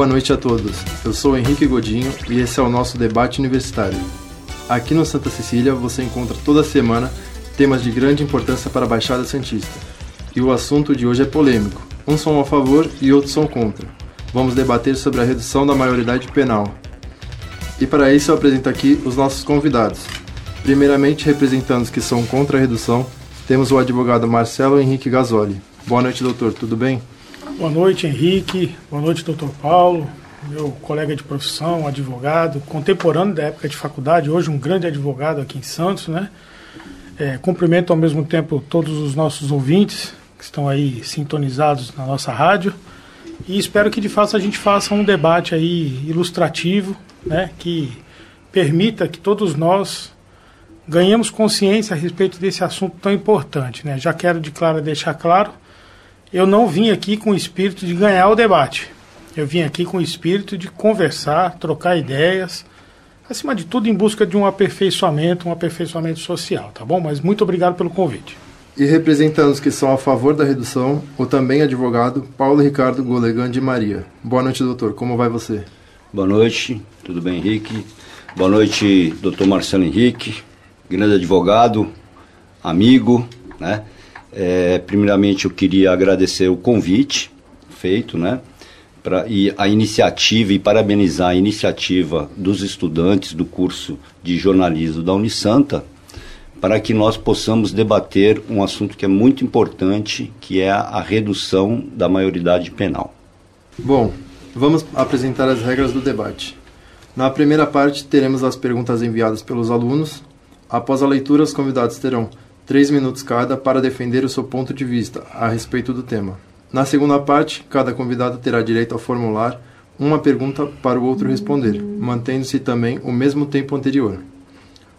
Boa noite a todos. Eu sou Henrique Godinho e esse é o nosso debate universitário. Aqui no Santa Cecília você encontra toda semana temas de grande importância para a Baixada Santista. E o assunto de hoje é polêmico. Uns são a favor e outros são contra. Vamos debater sobre a redução da maioridade penal. E para isso eu apresento aqui os nossos convidados. Primeiramente, representando os que são contra a redução, temos o advogado Marcelo Henrique Gasoli. Boa noite, doutor. Tudo bem? Boa noite, Henrique. Boa noite, doutor Paulo, meu colega de profissão, advogado, contemporâneo da época de faculdade, hoje um grande advogado aqui em Santos, né? É, cumprimento ao mesmo tempo todos os nossos ouvintes que estão aí sintonizados na nossa rádio e espero que de fato a gente faça um debate aí ilustrativo, né? Que permita que todos nós ganhemos consciência a respeito desse assunto tão importante, né? Já quero de claro deixar claro eu não vim aqui com o espírito de ganhar o debate. Eu vim aqui com o espírito de conversar, trocar ideias, acima de tudo em busca de um aperfeiçoamento, um aperfeiçoamento social, tá bom? Mas muito obrigado pelo convite. E representando os que são a favor da redução, o também advogado Paulo Ricardo Golegan de Maria. Boa noite, doutor. Como vai você? Boa noite, tudo bem, Henrique? Boa noite, doutor Marcelo Henrique, grande advogado, amigo, né? É, primeiramente, eu queria agradecer o convite feito, né? Pra, e a iniciativa e parabenizar a iniciativa dos estudantes do curso de jornalismo da Unisanta para que nós possamos debater um assunto que é muito importante, que é a redução da maioridade penal. Bom, vamos apresentar as regras do debate. Na primeira parte, teremos as perguntas enviadas pelos alunos. Após a leitura, os convidados terão três minutos cada para defender o seu ponto de vista a respeito do tema. Na segunda parte, cada convidado terá direito a formular uma pergunta para o outro responder, mantendo-se também o mesmo tempo anterior.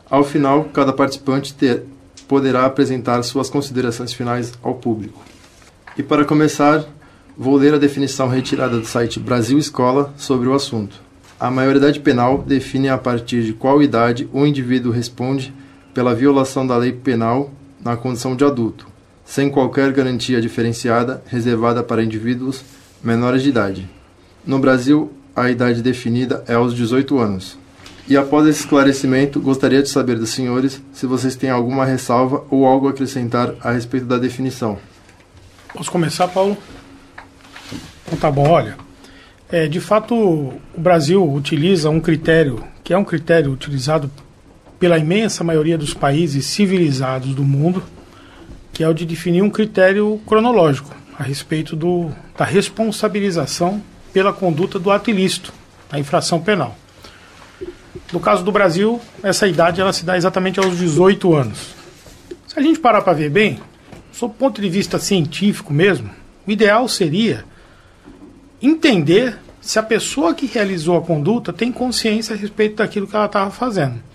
Ao final, cada participante ter, poderá apresentar suas considerações finais ao público. E para começar, vou ler a definição retirada do site Brasil Escola sobre o assunto. A maioridade penal define a partir de qual idade o indivíduo responde pela violação da lei penal na condição de adulto, sem qualquer garantia diferenciada reservada para indivíduos menores de idade. No Brasil, a idade definida é aos 18 anos. E após esse esclarecimento, gostaria de saber dos senhores se vocês têm alguma ressalva ou algo a acrescentar a respeito da definição. Posso começar, Paulo? Então tá bom, olha. É, de fato, o Brasil utiliza um critério que é um critério utilizado pela imensa maioria dos países civilizados do mundo, que é o de definir um critério cronológico a respeito do, da responsabilização pela conduta do ato ilícito, a infração penal. No caso do Brasil, essa idade ela se dá exatamente aos 18 anos. Se a gente parar para ver bem, sob o ponto de vista científico mesmo, o ideal seria entender se a pessoa que realizou a conduta tem consciência a respeito daquilo que ela estava fazendo.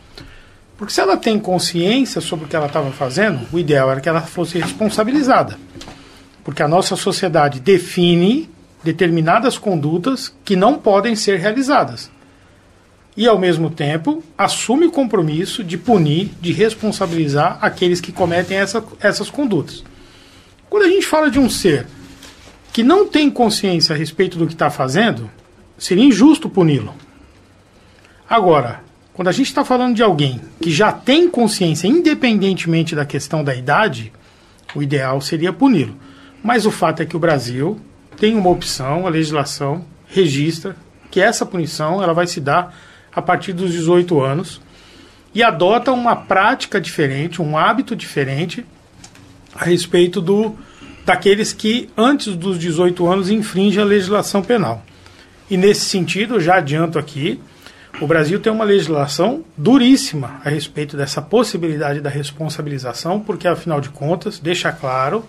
Porque se ela tem consciência sobre o que ela estava fazendo, o ideal era que ela fosse responsabilizada. Porque a nossa sociedade define determinadas condutas que não podem ser realizadas. E, ao mesmo tempo, assume o compromisso de punir, de responsabilizar aqueles que cometem essa, essas condutas. Quando a gente fala de um ser que não tem consciência a respeito do que está fazendo, seria injusto puni-lo. Agora, quando a gente está falando de alguém que já tem consciência, independentemente da questão da idade, o ideal seria puni-lo. Mas o fato é que o Brasil tem uma opção, a legislação registra que essa punição ela vai se dar a partir dos 18 anos e adota uma prática diferente, um hábito diferente a respeito do daqueles que antes dos 18 anos infringem a legislação penal. E nesse sentido, já adianto aqui, o Brasil tem uma legislação duríssima a respeito dessa possibilidade da responsabilização, porque, afinal de contas, deixa claro,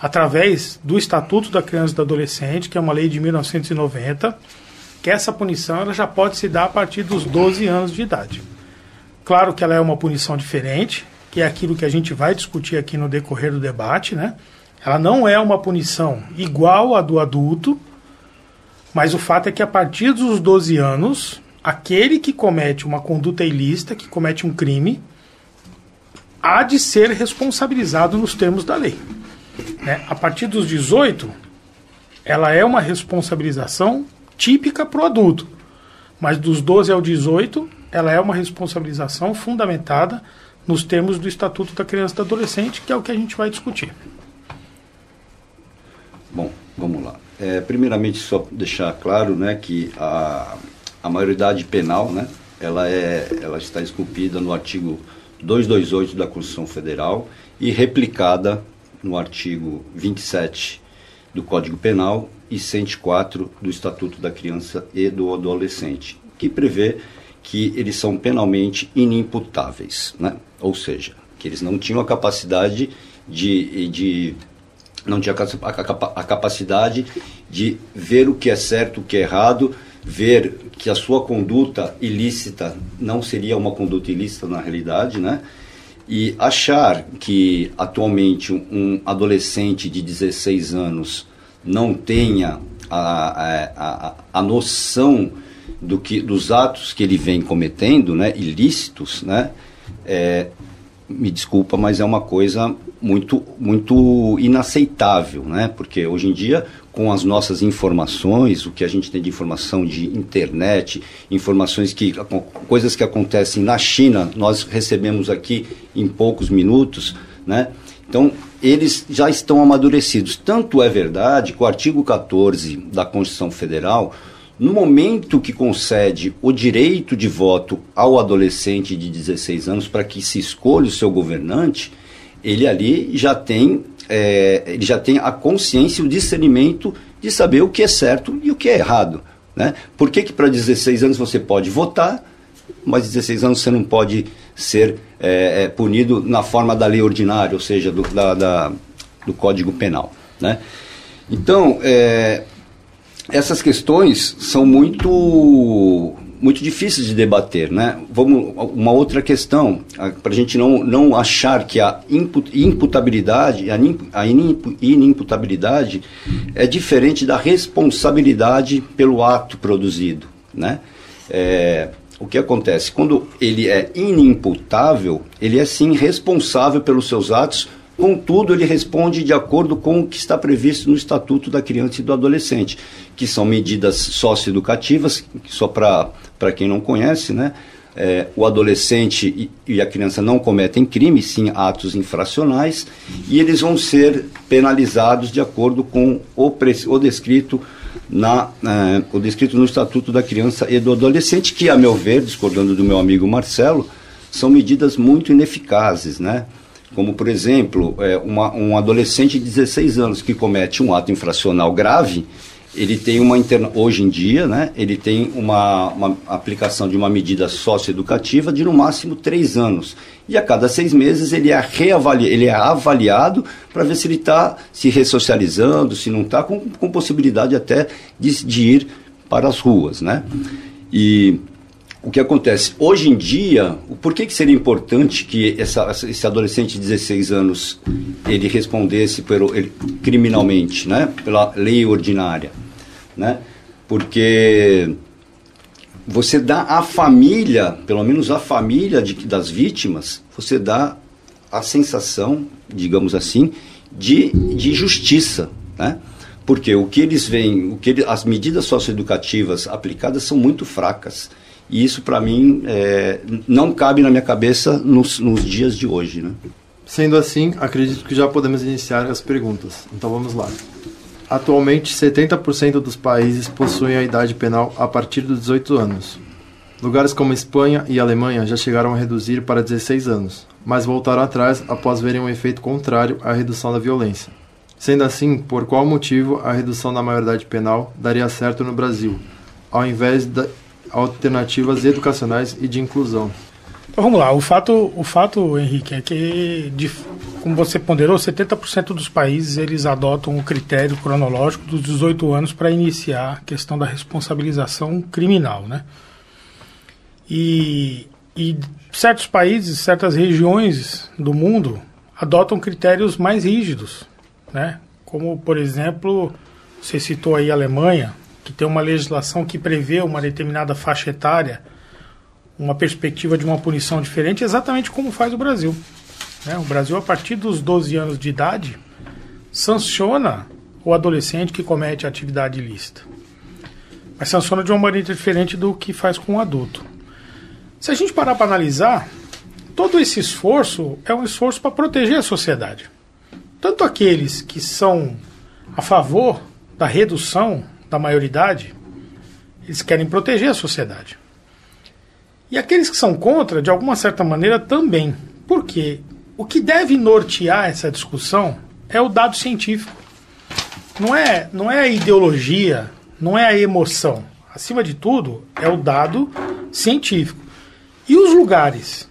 através do Estatuto da Criança e do Adolescente, que é uma lei de 1990, que essa punição ela já pode se dar a partir dos 12 anos de idade. Claro que ela é uma punição diferente, que é aquilo que a gente vai discutir aqui no decorrer do debate, né? Ela não é uma punição igual à do adulto, mas o fato é que a partir dos 12 anos aquele que comete uma conduta ilícita, que comete um crime, há de ser responsabilizado nos termos da lei. Né? A partir dos 18, ela é uma responsabilização típica para o adulto. Mas dos 12 ao 18, ela é uma responsabilização fundamentada nos termos do Estatuto da Criança e do Adolescente, que é o que a gente vai discutir. Bom, vamos lá. É, primeiramente, só deixar claro né, que a, a maioridade penal né, ela, é, ela está esculpida no artigo 228 da Constituição Federal e replicada no artigo 27 do Código Penal e 104 do Estatuto da Criança e do Adolescente, que prevê que eles são penalmente inimputáveis, né? ou seja, que eles não tinham a capacidade de, de não tinha a, a, capacidade de ver o que é certo, o que é errado, ver que a sua conduta ilícita não seria uma conduta ilícita na realidade, né? E achar que atualmente um adolescente de 16 anos não tenha a, a, a, noção do que, dos atos que ele vem cometendo, né, ilícitos, né, é, me desculpa, mas é uma coisa muito, muito inaceitável, né, porque hoje em dia com as nossas informações, o que a gente tem de informação de internet, informações que coisas que acontecem na China, nós recebemos aqui em poucos minutos, né? Então, eles já estão amadurecidos. Tanto é verdade que o artigo 14 da Constituição Federal, no momento que concede o direito de voto ao adolescente de 16 anos para que se escolha o seu governante, ele ali já tem é, ele já tem a consciência e o discernimento de saber o que é certo e o que é errado. Né? Por que, que para 16 anos você pode votar, mas 16 anos você não pode ser é, é, punido na forma da lei ordinária, ou seja, do, da, da, do Código Penal. Né? Então, é, essas questões são muito muito difíceis de debater, né? Vamos uma outra questão para a gente não, não achar que a imputabilidade, a inimputabilidade é diferente da responsabilidade pelo ato produzido, né? É, o que acontece quando ele é inimputável, ele é sim responsável pelos seus atos Contudo, ele responde de acordo com o que está previsto no Estatuto da Criança e do Adolescente, que são medidas socioeducativas, só para quem não conhece, né? É, o adolescente e, a criança não cometem crimes, sim atos infracionais, e eles vão ser penalizados de acordo com o, o descrito na, é, o descrito no Estatuto da Criança e do Adolescente, que, a meu ver, discordando do meu amigo Marcelo, são medidas muito ineficazes, né? Como por exemplo é, uma, um adolescente de 16 anos que comete um ato infracional grave, ele tem uma interna... hoje em dia, né, ele tem uma, uma aplicação de uma medida socioeducativa de no máximo três anos. E a cada seis meses ele é, reavali... ele é avaliado para ver se ele está se ressocializando, se não está, com, com possibilidade até de, de ir para as ruas. Né? E o que acontece? Hoje em dia, por que, que seria importante que essa, esse adolescente de 16 anos ele respondesse pelo, ele, criminalmente, né? pela lei ordinária? Né? Porque você dá à família, pelo menos à família de, das vítimas, você dá a sensação, digamos assim, de, de justiça. Né? Porque o que eles veem, o que as medidas socioeducativas aplicadas são muito fracas. E isso, para mim, é, não cabe na minha cabeça nos, nos dias de hoje. Né? Sendo assim, acredito que já podemos iniciar as perguntas. Então vamos lá. Atualmente, 70% dos países possuem a idade penal a partir dos 18 anos. Lugares como Espanha e Alemanha já chegaram a reduzir para 16 anos, mas voltaram atrás após verem um efeito contrário à redução da violência. Sendo assim, por qual motivo a redução da maioridade penal daria certo no Brasil, ao invés da, alternativas educacionais e de inclusão. Então vamos lá, o fato, o fato Henrique, é que, de, como você ponderou, 70% dos países eles adotam o critério cronológico dos 18 anos para iniciar a questão da responsabilização criminal, né? E, e certos países, certas regiões do mundo adotam critérios mais rígidos, né? Como, por exemplo, você citou aí a Alemanha, que tem uma legislação que prevê uma determinada faixa etária, uma perspectiva de uma punição diferente, exatamente como faz o Brasil. Né? O Brasil, a partir dos 12 anos de idade, sanciona o adolescente que comete atividade ilícita. mas sanciona de uma maneira diferente do que faz com o adulto. Se a gente parar para analisar, todo esse esforço é um esforço para proteger a sociedade. Tanto aqueles que são a favor da redução da maioridade, eles querem proteger a sociedade. E aqueles que são contra, de alguma certa maneira, também. Porque o que deve nortear essa discussão é o dado científico. Não é, não é a ideologia, não é a emoção. Acima de tudo, é o dado científico. E os lugares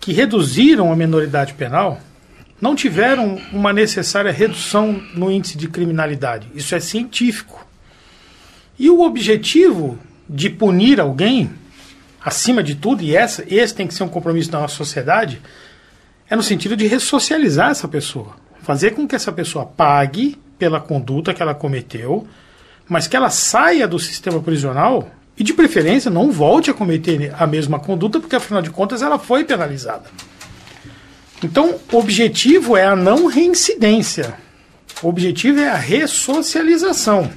que reduziram a menoridade penal não tiveram uma necessária redução no índice de criminalidade. Isso é científico. E o objetivo de punir alguém, acima de tudo, e essa, esse tem que ser um compromisso da nossa sociedade, é no sentido de ressocializar essa pessoa. Fazer com que essa pessoa pague pela conduta que ela cometeu, mas que ela saia do sistema prisional e, de preferência, não volte a cometer a mesma conduta, porque, afinal de contas, ela foi penalizada. Então, o objetivo é a não reincidência. O objetivo é a ressocialização.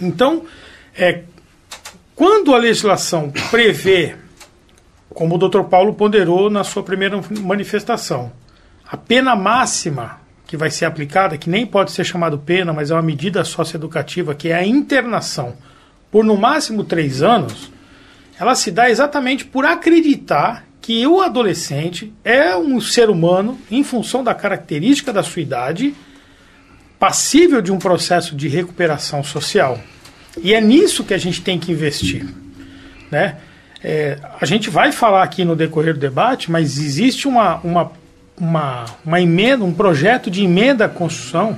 Então, é, quando a legislação prevê, como o Dr. Paulo ponderou na sua primeira manifestação, a pena máxima que vai ser aplicada, que nem pode ser chamado pena, mas é uma medida socioeducativa, que é a internação por no máximo três anos, ela se dá exatamente por acreditar que o adolescente é um ser humano em função da característica da sua idade, passível de um processo de recuperação social. E é nisso que a gente tem que investir. Né? É, a gente vai falar aqui no decorrer do debate, mas existe uma, uma uma, uma emenda, um projeto de emenda à Constituição,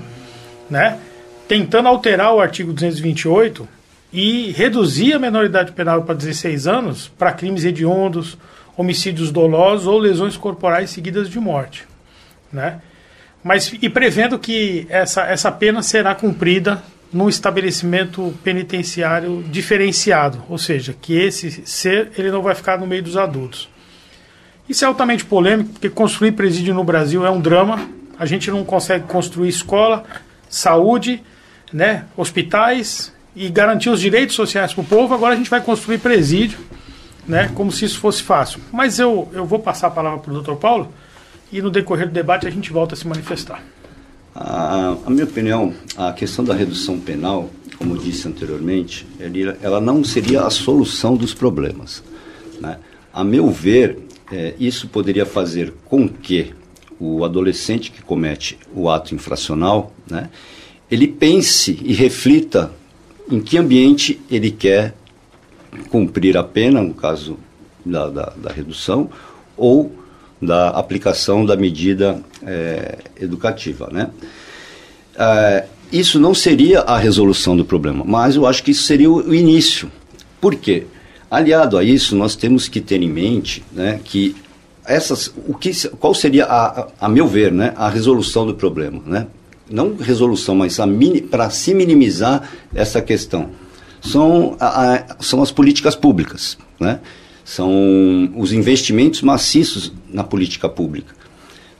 né, tentando alterar o artigo 228 e reduzir a menoridade penal para 16 anos para crimes hediondos, homicídios dolosos ou lesões corporais seguidas de morte, né? Mas e prevendo que essa, essa pena será cumprida num estabelecimento penitenciário diferenciado, ou seja, que esse ser ele não vai ficar no meio dos adultos. Isso é altamente polêmico, porque construir presídio no Brasil é um drama. A gente não consegue construir escola, saúde, né, hospitais e garantir os direitos sociais para o povo. Agora a gente vai construir presídio, né, como se isso fosse fácil. Mas eu, eu vou passar a palavra para o doutor Paulo e no decorrer do debate a gente volta a se manifestar. A, a minha opinião, a questão da redução penal, como disse anteriormente, ela não seria a solução dos problemas. Né? A meu ver, é, isso poderia fazer com que o adolescente que comete o ato infracional, né, ele pense e reflita em que ambiente ele quer cumprir a pena, no caso da, da, da redução, ou da aplicação da medida é, educativa. Né? É, isso não seria a resolução do problema, mas eu acho que isso seria o, início. Por quê? Aliado a isso, nós temos que ter em mente né, que essas, o que, qual seria, a, a, meu ver, né, a resolução do problema. Né? Não resolução, mas para se minimizar essa questão. São, a, a, são as políticas públicas, né? São os investimentos maciços na política pública.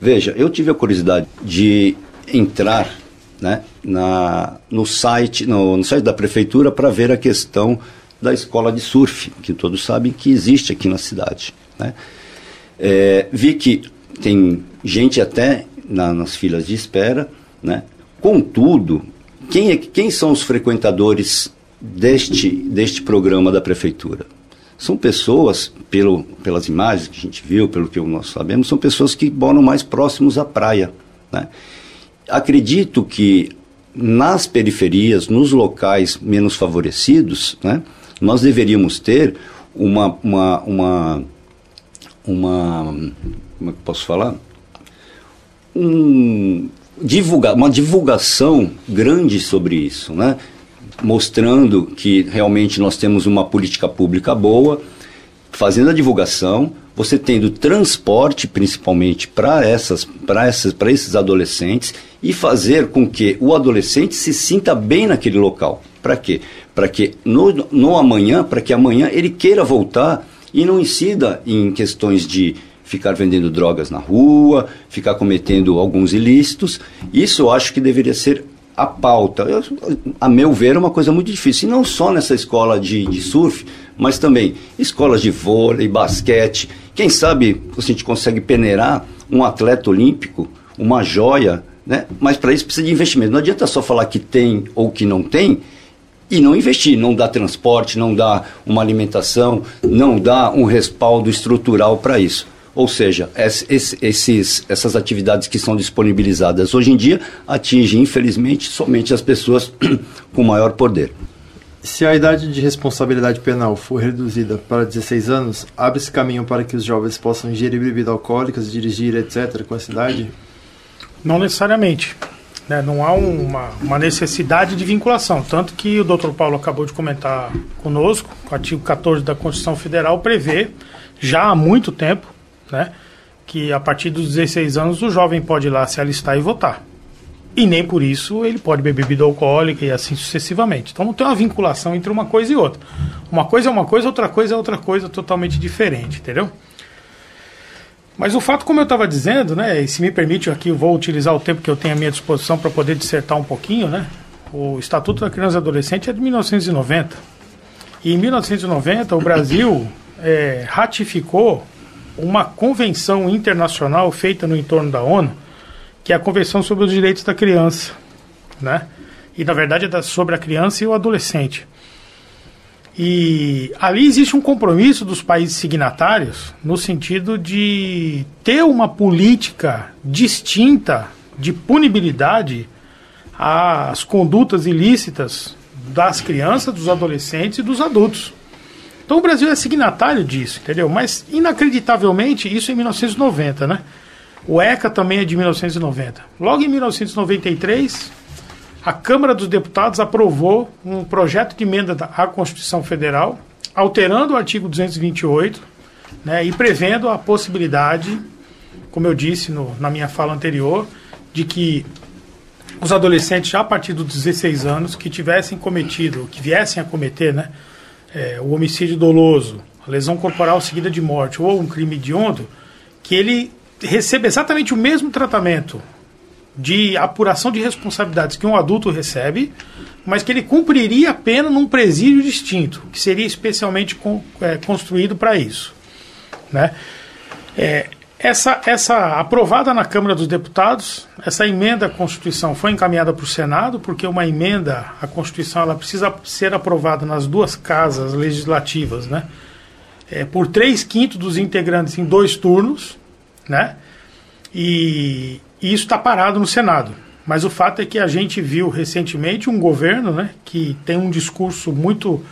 Veja, eu tive a curiosidade de entrar né, na, no, site, no, no site da prefeitura para ver a questão da escola de surf, que todos sabem que existe aqui na cidade. Né? É, vi que tem gente até na, nas filas de espera, né? Contudo, quem, é, quem são os frequentadores deste, deste programa da prefeitura? São pessoas, pelo, pelas imagens que a gente viu, pelo que nós sabemos, são pessoas que moram mais próximos à praia. Né? Acredito que nas periferias, nos locais menos favorecidos, né, nós deveríamos ter uma, uma, uma, uma como é que posso falar? Um, divulga, uma divulgação grande sobre isso, né? Mostrando que realmente nós temos uma política pública boa, fazendo a divulgação, você tendo transporte principalmente para essas, para essas, para esses adolescentes e fazer com que o adolescente se sinta bem naquele local. Para quê? Para que no, no amanhã, para que amanhã ele queira voltar e não incida em questões de ficar vendendo drogas na rua, ficar cometendo alguns ilícitos. Isso eu acho que deveria ser a pauta, eu, a meu ver, é uma coisa muito difícil. E não só nessa escola de, de surf, mas também escolas de vôlei, basquete. Quem sabe a gente consegue peneirar um atleta olímpico, uma joia, né? Mas para isso precisa de investimento. Não adianta só falar que tem ou que não tem e não investir, não dá transporte, não dá uma alimentação, não dá um respaldo estrutural para isso. Ou seja, esses, essas atividades que são disponibilizadas hoje em dia atingem, infelizmente, somente as pessoas com maior poder. Se a idade de responsabilidade penal for reduzida para 16 anos, abre-se caminho para que os jovens possam ingerir bebidas alcoólicas, dirigir, etc., com essa idade? Não necessariamente. Né? Não há uma, uma necessidade de vinculação. Tanto que o doutor Paulo acabou de comentar conosco, o artigo 14 da Constituição Federal prevê, já há muito tempo, né, que a partir dos 16 anos o jovem pode ir lá se alistar e votar. E nem por isso ele pode beber bebida alcoólica e assim sucessivamente. Então não tem uma vinculação entre uma coisa e outra. Uma coisa é uma coisa, outra coisa é outra coisa totalmente diferente, entendeu? Mas o fato, como eu estava dizendo, né, e se me permite aqui, eu vou utilizar o tempo que eu tenho à minha disposição para poder dissertar um pouquinho, né? O Estatuto da Criança e Adolescente é de 1990. E em 1990 o Brasil é, ratificou uma convenção internacional feita no entorno da ONU, que é a Convenção sobre os Direitos da Criança, né? E na verdade é sobre a criança e o adolescente. E ali existe um compromisso dos países signatários no sentido de ter uma política distinta de punibilidade às condutas ilícitas das crianças, dos adolescentes e dos adultos. Então o Brasil é signatário disso, entendeu? Mas inacreditavelmente isso é em 1990, né? O ECA também é de 1990. Logo em 1993, a Câmara dos Deputados aprovou um projeto de emenda à Constituição Federal, alterando o artigo 228 né, e prevendo a possibilidade, como eu disse no, na minha fala anterior, de que os adolescentes já a partir dos 16 anos que tivessem cometido, que viessem a cometer né, é, o homicídio doloso, a lesão corporal seguida de morte ou um crime hediondo, que ele receba exatamente o mesmo tratamento de apuração de responsabilidades que um adulto recebe, mas que ele cumpriria a pena num presídio distinto, que seria especialmente é, construído para isso. Né? É, essa, essa aprovada na Câmara dos Deputados, essa emenda à Constituição foi encaminhada para o Senado, porque uma emenda à Constituição ela precisa ser aprovada nas duas casas legislativas, né? É, por três quintos dos integrantes em dois turnos, né? E, e isso está parado no Senado. Mas o fato é que a gente viu recentemente um governo né, que tem um discurso muito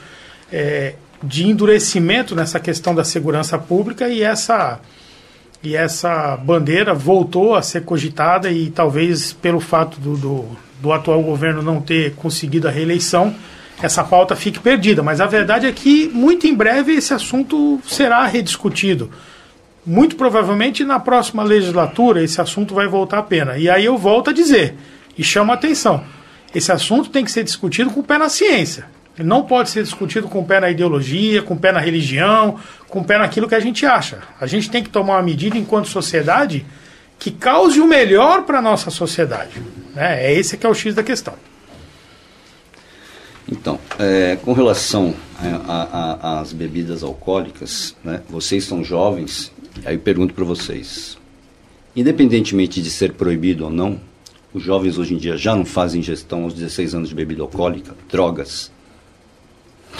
é, de endurecimento nessa questão da segurança pública e essa, e essa bandeira voltou a ser cogitada e talvez pelo fato do, do, do atual governo não ter conseguido a reeleição, essa pauta fique perdida. Mas a verdade é que muito em breve esse assunto será rediscutido muito provavelmente na próxima legislatura esse assunto vai voltar à pena. E aí eu volto a dizer, e chamo a atenção, esse assunto tem que ser discutido com o pé na ciência. Ele não pode ser discutido com o pé na ideologia, com o pé na religião, com o pé naquilo que a gente acha. A gente tem que tomar uma medida enquanto sociedade que cause o melhor para a nossa sociedade. Né? É esse que é o X da questão. Então, é, com relação às bebidas alcoólicas, né, vocês são jovens Aí eu pergunto para vocês: independentemente de ser proibido ou não, os jovens hoje em dia já não fazem ingestão aos 16 anos de bebida alcoólica, drogas.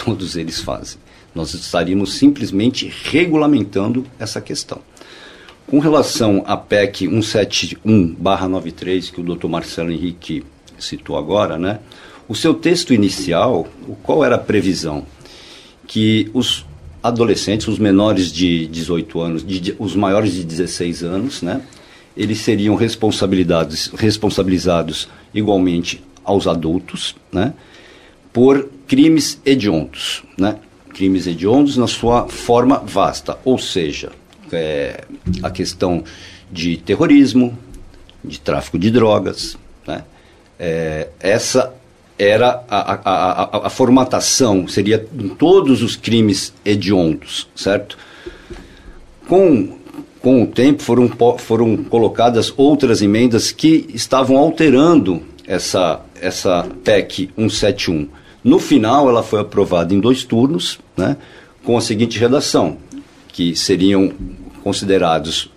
Todos eles fazem. Nós estaríamos simplesmente regulamentando essa questão. Com relação à PEC 171-93, que o Dr. Marcelo Henrique citou agora, né? O seu texto inicial, qual era a previsão? Que os adolescentes, os menores de 18 anos, de, os maiores de 16 anos, né? Eles seriam responsabilizados, responsabilizados igualmente aos adultos, né? Por crimes hediondos, né? Crimes hediondos na sua forma vasta, ou seja, é, a questão de terrorismo, de tráfico de drogas, né? É, essa era a, a, a, a, formatação, seria em todos os crimes hediondos, certo? Com, com o tempo foram, foram colocadas outras emendas que estavam alterando essa, essa PEC 171. No final, ela foi aprovada em dois turnos, né, com a seguinte redação, que seriam considerados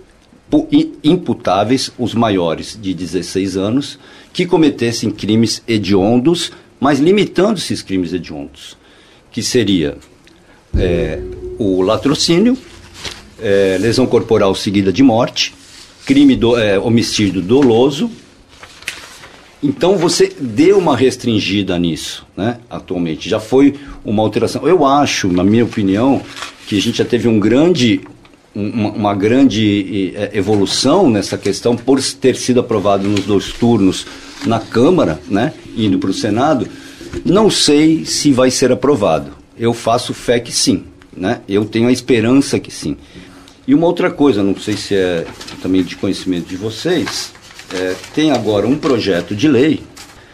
imputáveis os maiores de 16 anos que cometessem crimes hediondos, mas limitando esses crimes hediondos, que seria é, o latrocínio, é, lesão corporal seguida de morte, crime do, é, homicídio doloso. Então você deu uma restringida nisso, né? Atualmente já foi uma alteração. Eu acho, na minha opinião, que a gente já teve um grande uma, uma, grande é, evolução nessa questão por ter sido aprovado nos dois turnos na Câmara, né, indo para o Senado. Não sei se vai ser aprovado. Eu faço fé que sim, né? Eu tenho a esperança que sim. E uma outra coisa, não sei se é também de conhecimento de vocês, é, tem agora um projeto de lei,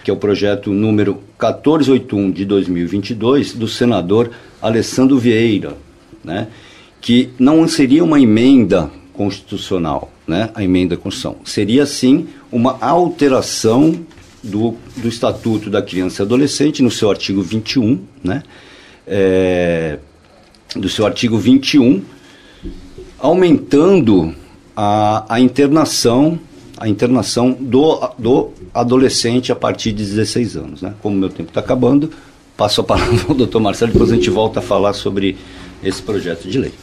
que é o projeto número 1481 de 2022, do senador Alessandro Vieira, né? que não seria uma emenda constitucional, né, a emenda à Constituição. Seria, sim, uma alteração do, do Estatuto da Criança e Adolescente, no seu artigo 21, né, é, do seu artigo 21, aumentando a, a internação a internação do, do adolescente a partir de 16 anos. Né? Como meu tempo está acabando, passo a palavra ao doutor Marcelo, depois a gente volta a falar sobre esse projeto de lei.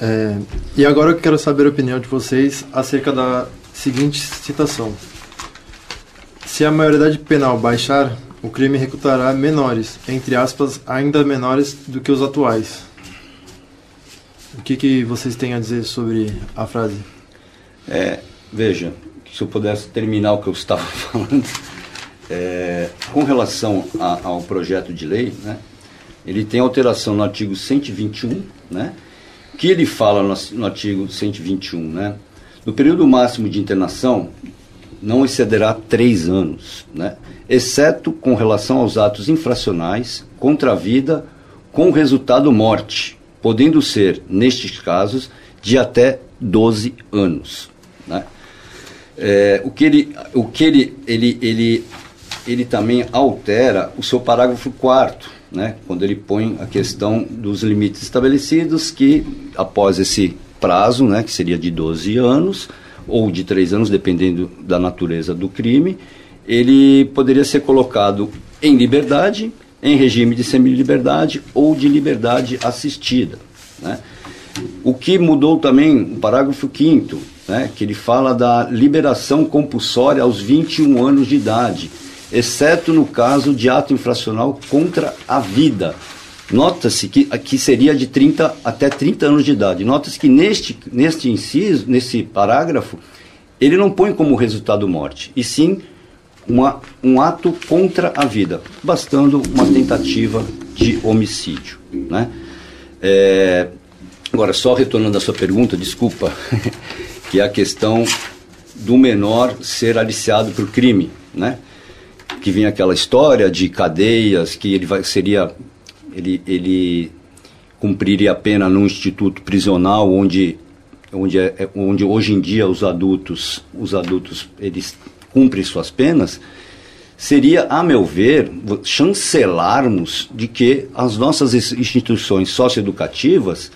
É, e agora eu quero saber a opinião de vocês acerca da seguinte citação. Se a maioridade penal baixar, o crime recrutará menores, entre aspas, ainda menores do que os atuais. O que, que vocês têm a dizer sobre a frase? É, veja, se eu pudesse terminar o que eu estava falando, é, com relação a, ao projeto de lei, né, ele tem alteração no artigo 121, né, que ele fala no, no artigo 121, né? No período máximo de internação, não excederá três anos, né? exceto com relação aos atos infracionais contra a vida com resultado morte, podendo ser, nestes casos, de até 12 anos. Né? É, o que, ele, o que ele, ele, ele, ele também altera o seu parágrafo 4 né, quando ele põe a questão dos limites estabelecidos, que após esse prazo, né, que seria de 12 anos, ou de 3 anos, dependendo da natureza do crime, ele poderia ser colocado em liberdade, em regime de semi-liberdade ou de liberdade assistida. Né? O que mudou também, o parágrafo 5 né, que ele fala da liberação compulsória aos 21 anos de idade, exceto no caso de ato infracional contra a vida. Nota-se que aqui seria de 30 até 30 anos de idade. Nota-se que neste, neste inciso, nesse parágrafo, ele não põe como resultado morte, e sim uma, um ato contra a vida, bastando uma tentativa de homicídio. Né? É, agora, só retornando à sua pergunta, desculpa, que é a questão do menor ser aliciado por crime. Né? que vinha aquela história de cadeias, que ele vai, seria. Ele, ele cumpriria a pena num instituto prisional onde, onde, é, é, onde hoje em dia os adultos, os adultos eles cumprem suas penas, seria, a meu ver, chancelarmos de que as nossas instituições socioeducativas,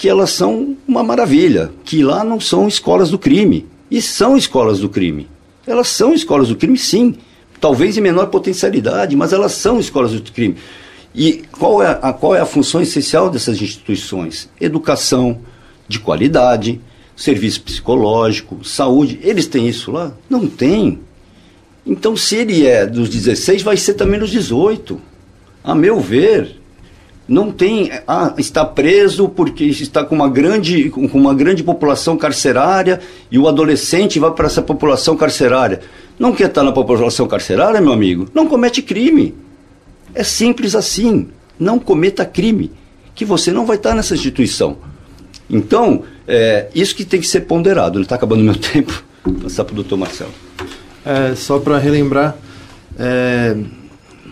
que elas são uma maravilha, que lá não são escolas do crime. E são escolas do crime. Elas são escolas do crime, sim talvez em menor potencialidade, mas elas são escolas de crime. E qual é a, qual é a função essencial dessas instituições? Educação de qualidade, serviço psicológico, saúde. Eles têm isso lá? Não tem. Então, se ele é dos 16, vai ser também nos 18. A meu ver, não tem. Ah, está preso porque está com uma grande, com uma grande população carcerária e o adolescente vai para essa população carcerária. Não quer estar na população carcerária, meu amigo? Não comete crime. É simples assim. Não cometa crime, que você não vai estar nessa instituição. Então, é, isso que tem que ser ponderado. Está acabando meu tempo. Vou passar para o doutor Marcelo. É, só para relembrar, é,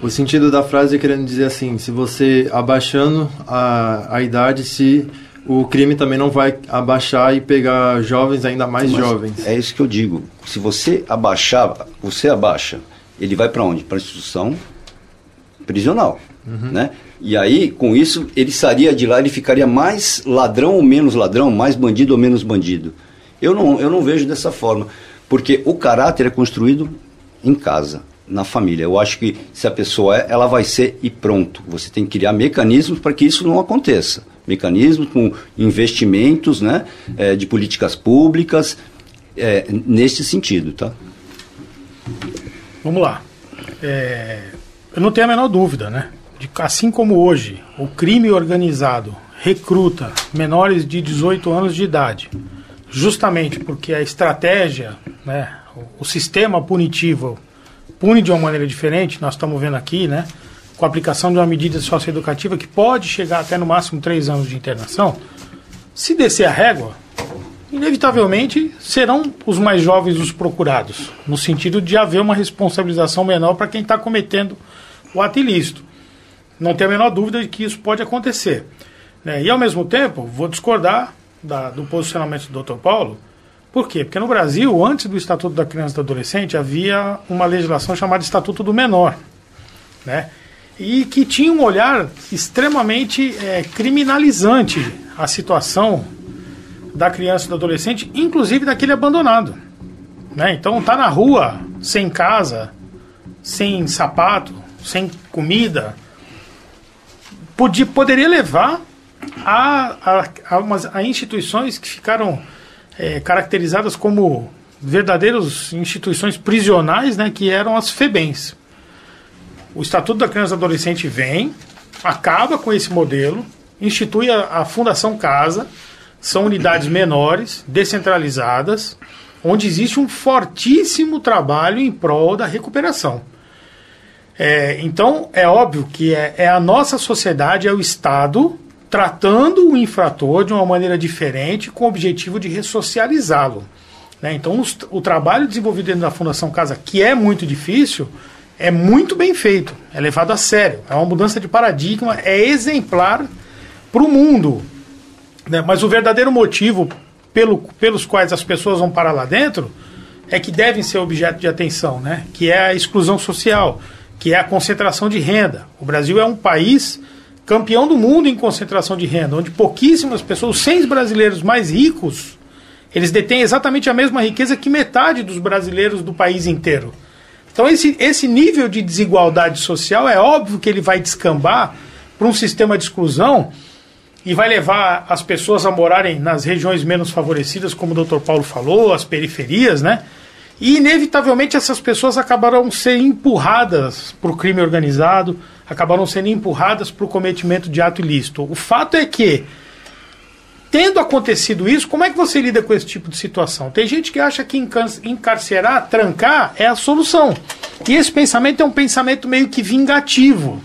o sentido da frase é querendo dizer assim, se você abaixando a, a idade, se o crime também não vai abaixar e pegar jovens ainda mais Mas jovens. É isso que eu digo. Se você abaixar, você abaixa ele vai para onde? Para a instituição prisional. Uhum. Né? E aí, com isso, ele sairia de lá, ele ficaria mais ladrão ou menos ladrão, mais bandido ou menos bandido. Eu não, eu não vejo dessa forma, porque o caráter é construído em casa, na família. Eu acho que se a pessoa é, ela vai ser e pronto. Você tem que criar mecanismos para que isso não aconteça. Mecanismos com investimentos né, é, de políticas públicas, é, nesse sentido, tá? Vamos lá. É, eu não tenho a menor dúvida, né? De, assim como hoje o crime organizado recruta menores de 18 anos de idade, justamente porque a estratégia, né, o, o sistema punitivo pune de uma maneira diferente, nós estamos vendo aqui, né, com a aplicação de uma medida socioeducativa que pode chegar até no máximo três anos de internação, se descer a régua, inevitavelmente serão os mais jovens os procurados, no sentido de haver uma responsabilização menor para quem está cometendo o ato ilícito. Não tenho a menor dúvida de que isso pode acontecer. Né? E, ao mesmo tempo, vou discordar da, do posicionamento do Dr. Paulo. Por quê? Porque no Brasil, antes do Estatuto da Criança e do Adolescente, havia uma legislação chamada Estatuto do Menor. Né? E que tinha um olhar extremamente é, criminalizante a situação da criança e do adolescente, inclusive daquele abandonado. Né? Então, tá na rua, sem casa, sem sapato, sem comida, podia, poderia levar a, a, a, umas, a instituições que ficaram é, caracterizadas como verdadeiras instituições prisionais, né, que eram as FEBENs. O Estatuto da Criança e Adolescente vem, acaba com esse modelo, institui a, a Fundação Casa, são unidades menores, descentralizadas, onde existe um fortíssimo trabalho em prol da recuperação. É, então, é óbvio que é, é, a nossa sociedade, é o Estado tratando o infrator de uma maneira diferente com o objetivo de ressocializá-lo. Né? Então, os, o trabalho desenvolvido dentro da Fundação Casa, que é muito difícil, é muito bem feito, é levado a sério, é uma mudança de paradigma, é exemplar para o mundo. Né? Mas o verdadeiro motivo pelo, pelos quais as pessoas vão parar lá dentro é que devem ser objeto de atenção, né? que é a exclusão social, que é a concentração de renda. O Brasil é um país campeão do mundo em concentração de renda, onde pouquíssimas pessoas, os 100 brasileiros mais ricos, eles detêm exatamente a mesma riqueza que metade dos brasileiros do país inteiro. Então esse, esse nível de desigualdade social é óbvio que ele vai descambar para um sistema de exclusão e vai levar as pessoas a morarem nas regiões menos favorecidas, como o Dr. Paulo falou, as periferias, né? E inevitavelmente essas pessoas acabarão sendo empurradas para o crime organizado, acabaram sendo empurradas para o cometimento de ato ilícito. O fato é que, tendo acontecido isso, como é que você lida com esse tipo de situação? Tem gente que acha que encarcerar, trancar é a solução. E esse pensamento é um pensamento meio que vingativo.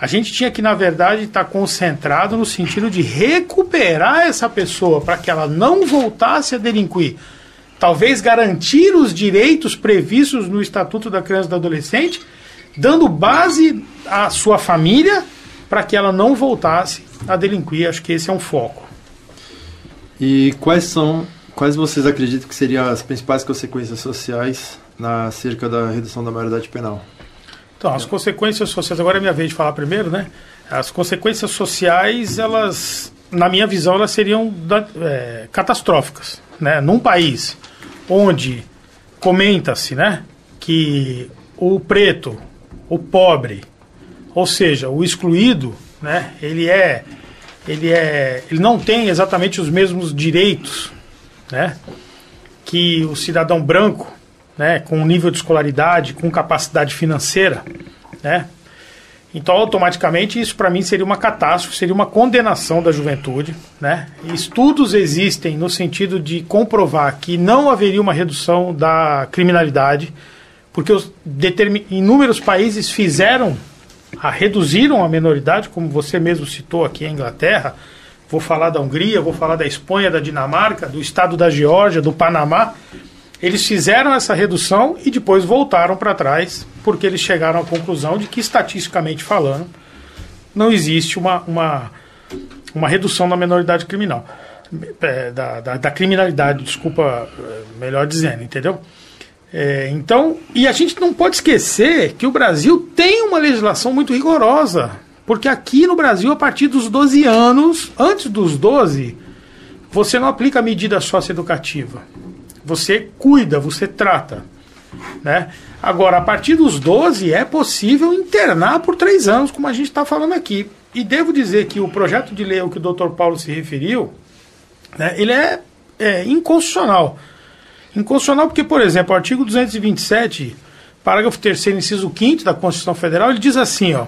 A gente tinha que, na verdade, estar tá concentrado no sentido de recuperar essa pessoa para que ela não voltasse a delinquir. Talvez garantir os direitos previstos no Estatuto da Criança e do Adolescente dando base à sua família para que ela não voltasse a delinquir. Acho que esse é um foco. E quais são, quais vocês acreditam que seriam as principais consequências sociais na cerca da redução da maioridade penal? Então, as consequências sociais, agora é minha vez de falar primeiro, né? As consequências sociais, elas, na minha visão, elas seriam é, catastróficas, né? Num país onde comenta-se, né, que o preto, o pobre, ou seja, o excluído, né, ele é ele é ele não tem exatamente os mesmos direitos, né, que o cidadão branco, né, com nível de escolaridade, com capacidade financeira, né? Então, automaticamente, isso para mim seria uma catástrofe, seria uma condenação da juventude. Né? Estudos existem no sentido de comprovar que não haveria uma redução da criminalidade porque os inúmeros países fizeram, a, reduziram a menoridade, como você mesmo citou aqui a Inglaterra, vou falar da Hungria, vou falar da Espanha, da Dinamarca, do estado da Geórgia, do Panamá. Eles fizeram essa redução e depois voltaram para trás, porque eles chegaram à conclusão de que, estatisticamente falando, não existe uma, uma, uma redução da menoridade criminal. É, da, da, da criminalidade, desculpa, é, melhor dizendo, entendeu? É, então, e a gente não pode esquecer que o Brasil tem uma legislação muito rigorosa. Porque aqui no Brasil, a partir dos 12 anos, antes dos 12, você não aplica a medida socioeducativa. Você cuida, você trata. Né? Agora, a partir dos 12, é possível internar por três anos, como a gente está falando aqui. E devo dizer que o projeto de lei ao que o Dr. Paulo se referiu, né, ele é, é inconstitucional. Inconstitucional porque, por exemplo, o artigo 227, parágrafo 3 inciso 5 da Constituição Federal, ele diz assim, ó,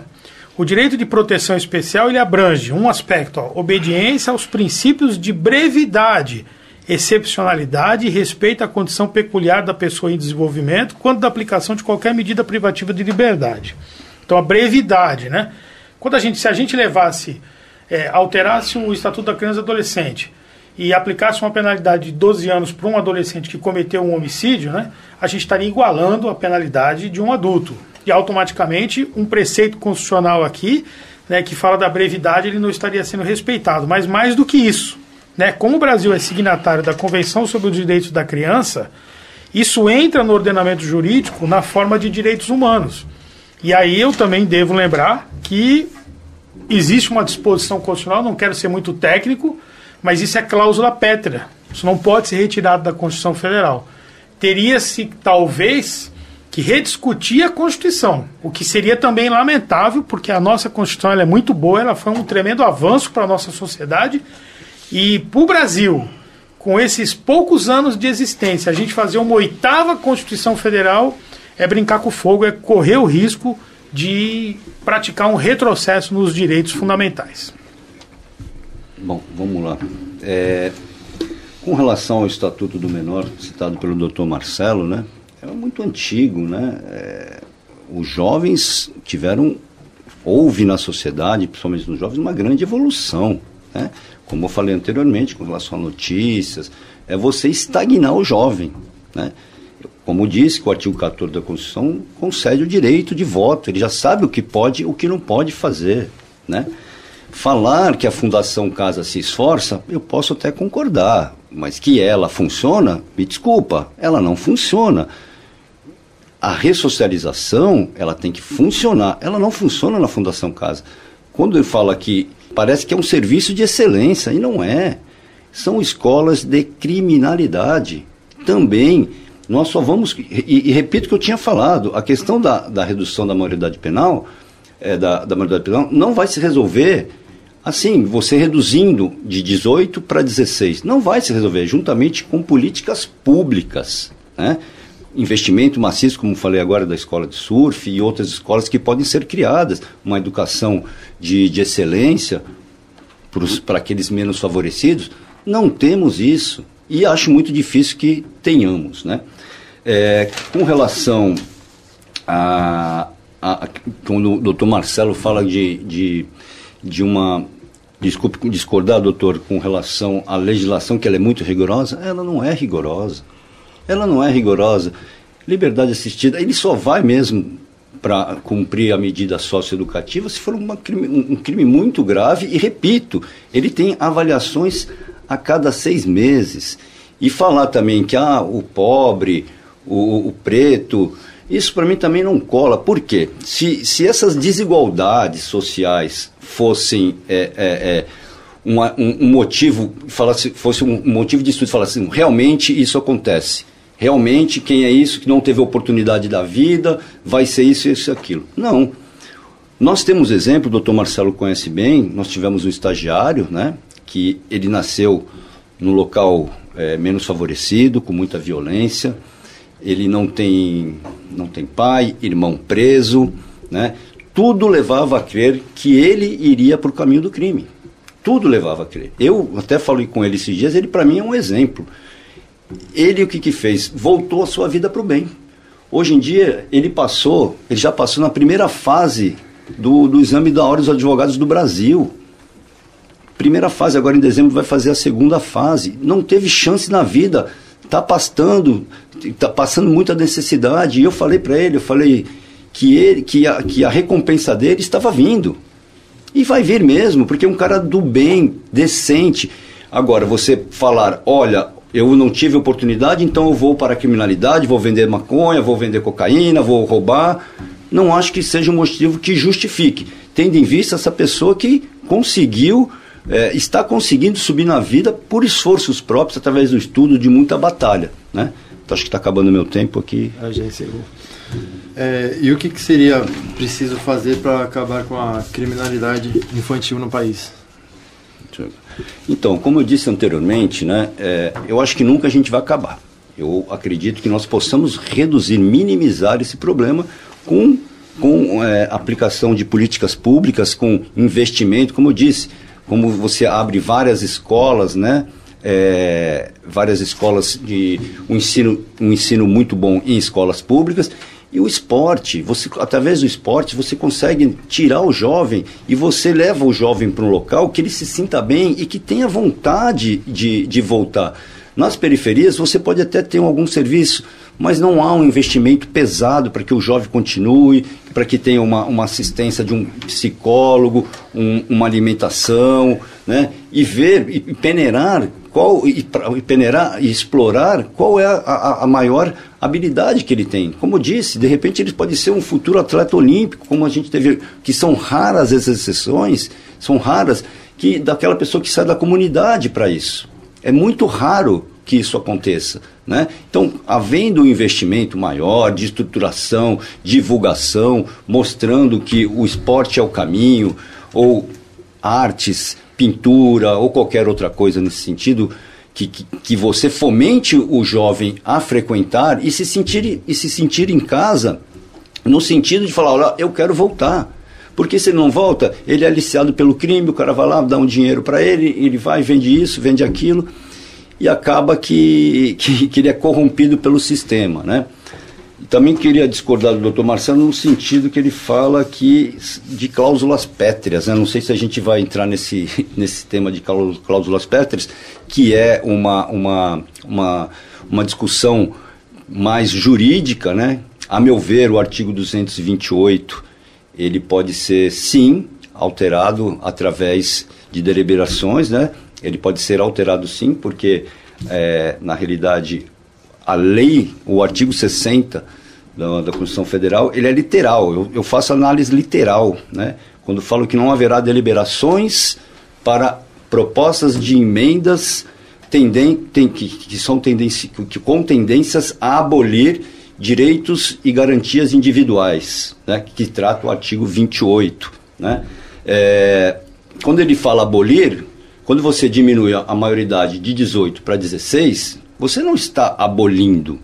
o direito de proteção especial ele abrange um aspecto, ó, obediência aos princípios de brevidade, excepcionalidade e respeito à condição peculiar da pessoa em desenvolvimento, quanto da aplicação de qualquer medida privativa de liberdade. Então, a brevidade, né? Quando a gente, se a gente levasse, é, alterasse o Estatuto da Criança e Adolescente e aplicasse uma penalidade de 12 anos para um adolescente que cometeu um homicídio, né, a gente estaria igualando a penalidade de um adulto. E automaticamente um preceito constitucional aqui, né, que fala da brevidade, ele não estaria sendo respeitado. Mas mais do que isso, né, como o Brasil é signatário da Convenção sobre os Direitos da Criança, isso entra no ordenamento jurídico na forma de direitos humanos. E aí eu também devo lembrar que existe uma disposição constitucional, não quero ser muito técnico, mas isso é cláusula pétrea. Isso não pode ser retirado da Constituição Federal. Teria-se, talvez, que rediscutir a Constituição, o que seria também lamentável, porque a nossa Constituição é muito boa, ela foi um tremendo avanço para a nossa sociedade. E para o Brasil, com esses poucos anos de existência, a gente fazer uma oitava Constituição Federal é brincar com fogo, é correr o risco de praticar um retrocesso nos direitos fundamentais. Bom, vamos lá. É, com relação ao Estatuto do Menor, citado pelo doutor Marcelo, né, é muito antigo. Né, é, os jovens tiveram, houve na sociedade, principalmente nos jovens, uma grande evolução. Né, como eu falei anteriormente, com relação a notícias, é você estagnar o jovem. Né, como disse, que o artigo 14 da Constituição concede o direito de voto, ele já sabe o que pode e o que não pode fazer. Né? Falar que a Fundação Casa se esforça, eu posso até concordar, mas que ela funciona, me desculpa, ela não funciona. A ressocialização, ela tem que funcionar. Ela não funciona na Fundação Casa. Quando eu falo aqui, parece que é um serviço de excelência, e não é. São escolas de criminalidade. Também, nós só vamos. E, e repito o que eu tinha falado: a questão da, da redução da maioridade penal, é, da, da maioridade penal, não vai se resolver Assim, você reduzindo de 18 para 16, não vai se resolver, juntamente com políticas públicas, né? investimento maciço, como falei agora, da escola de surf e outras escolas que podem ser criadas, uma educação de, de excelência para aqueles menos favorecidos, não temos isso e acho muito difícil que tenhamos. Né? É, com relação a, a, quando o doutor Marcelo fala de, de de uma desculpe discordar, doutor, com relação à legislação, que ela é muito rigorosa, ela não é rigorosa. Ela não é rigorosa. Liberdade assistida, ele só vai mesmo para cumprir a medida socioeducativa se for uma um, um crime muito grave. E repito, ele tem avaliações a cada seis meses. E falar também que ah, o pobre, o, o preto, isso para mim também não cola. Por quê? Se, se essas desigualdades sociais fossem é, é, é uma, um, um, motivo, falasse, fosse um motivo de estudo, falasse assim, realmente isso acontece. Realmente quem é isso que não teve oportunidade da vida vai ser isso, isso e aquilo. Não. Nós temos exemplo, o doutor Marcelo conhece bem, nós tivemos um estagiário, né, que ele nasceu num local é, menos favorecido, com muita violência, ele não tem, não tem pai, irmão preso, né? Tudo levava a crer que ele iria para o caminho do crime. Tudo levava a crer. Eu até falei com ele esses dias, ele para mim é um exemplo. Ele o que, que fez? Voltou a sua vida para o bem. Hoje em dia, ele passou, ele já passou na primeira fase do, do exame da Ordem dos Advogados do Brasil. Primeira fase, agora em dezembro vai fazer a segunda fase. Não teve chance na vida. Está pastando, está passando muita necessidade. E eu falei para ele, eu falei que, ele, que, a, que a recompensa dele estava vindo. E vai vir mesmo, porque é um cara do bem, decente. Agora, você falar, olha, eu não tive oportunidade, então eu vou para a criminalidade, vou vender maconha, vou vender cocaína, vou roubar. Não acho que seja um motivo que justifique, tendo em vista essa pessoa que conseguiu, é, está conseguindo subir na vida por esforços próprios, através do estudo, de muita batalha. Né? Então acho que está acabando meu tempo aqui. A gente é, e o que, que seria preciso fazer para acabar com a criminalidade infantil no país? Então, como eu disse anteriormente, né, é, eu acho que nunca a gente vai acabar. Eu acredito que nós possamos reduzir, minimizar esse problema com, com é, aplicação de políticas públicas, com investimento, como eu disse, como você abre várias escolas, né? É, várias escolas de um ensino, um ensino muito bom em escolas públicas e o esporte, você, através do esporte, você consegue tirar o jovem e você leva o jovem para um local que ele se sinta bem e que tenha vontade de, de voltar. Nas periferias, você pode até ter algum serviço, mas não há um investimento pesado para que o jovem continue, para que tenha uma, uma assistência de um psicólogo, um, uma alimentação, né? e ver e peneirar qual e, e peneirar e explorar qual é a, a, a, maior habilidade que ele tem. Como eu disse, de repente ele pode ser um futuro atleta olímpico, como a gente teve, que são raras as exceções, são raras que daquela pessoa que sai da comunidade para isso. É muito raro que isso aconteça. Né? Então, havendo um investimento maior de estruturação, divulgação, mostrando que o esporte é o caminho, ou artes, pintura, ou qualquer outra coisa nesse sentido, que, que, que, você fomente o jovem a frequentar e se sentir, e se sentir em casa, no sentido de falar: olha, eu quero voltar. Porque se ele não volta, ele é aliciado pelo crime, o cara vai lá, dá um dinheiro para ele, ele vai, vende isso, vende aquilo e acaba que, que, que ele é corrompido pelo sistema, né? Também queria discordar do Dr. Marcelo no sentido que ele fala aqui de cláusulas pétreas. Né? Não sei se a gente vai entrar nesse, nesse tema de cláusulas pétreas, que é uma, uma, uma, uma discussão mais jurídica. Né? A meu ver, o artigo 228 ele pode ser, sim, alterado através de deliberações, né? Ele pode ser alterado sim, porque é, na realidade a lei, o artigo 60 da, da Constituição Federal, ele é literal. Eu, eu faço análise literal, né? Quando falo que não haverá deliberações para propostas de emendas tendem, tem, que, que são tendência, que, com tendências a abolir direitos e garantias individuais, né, que trata o artigo 28. Né? É, quando ele fala abolir, quando você diminui a maioridade de 18 para 16, você não está abolindo,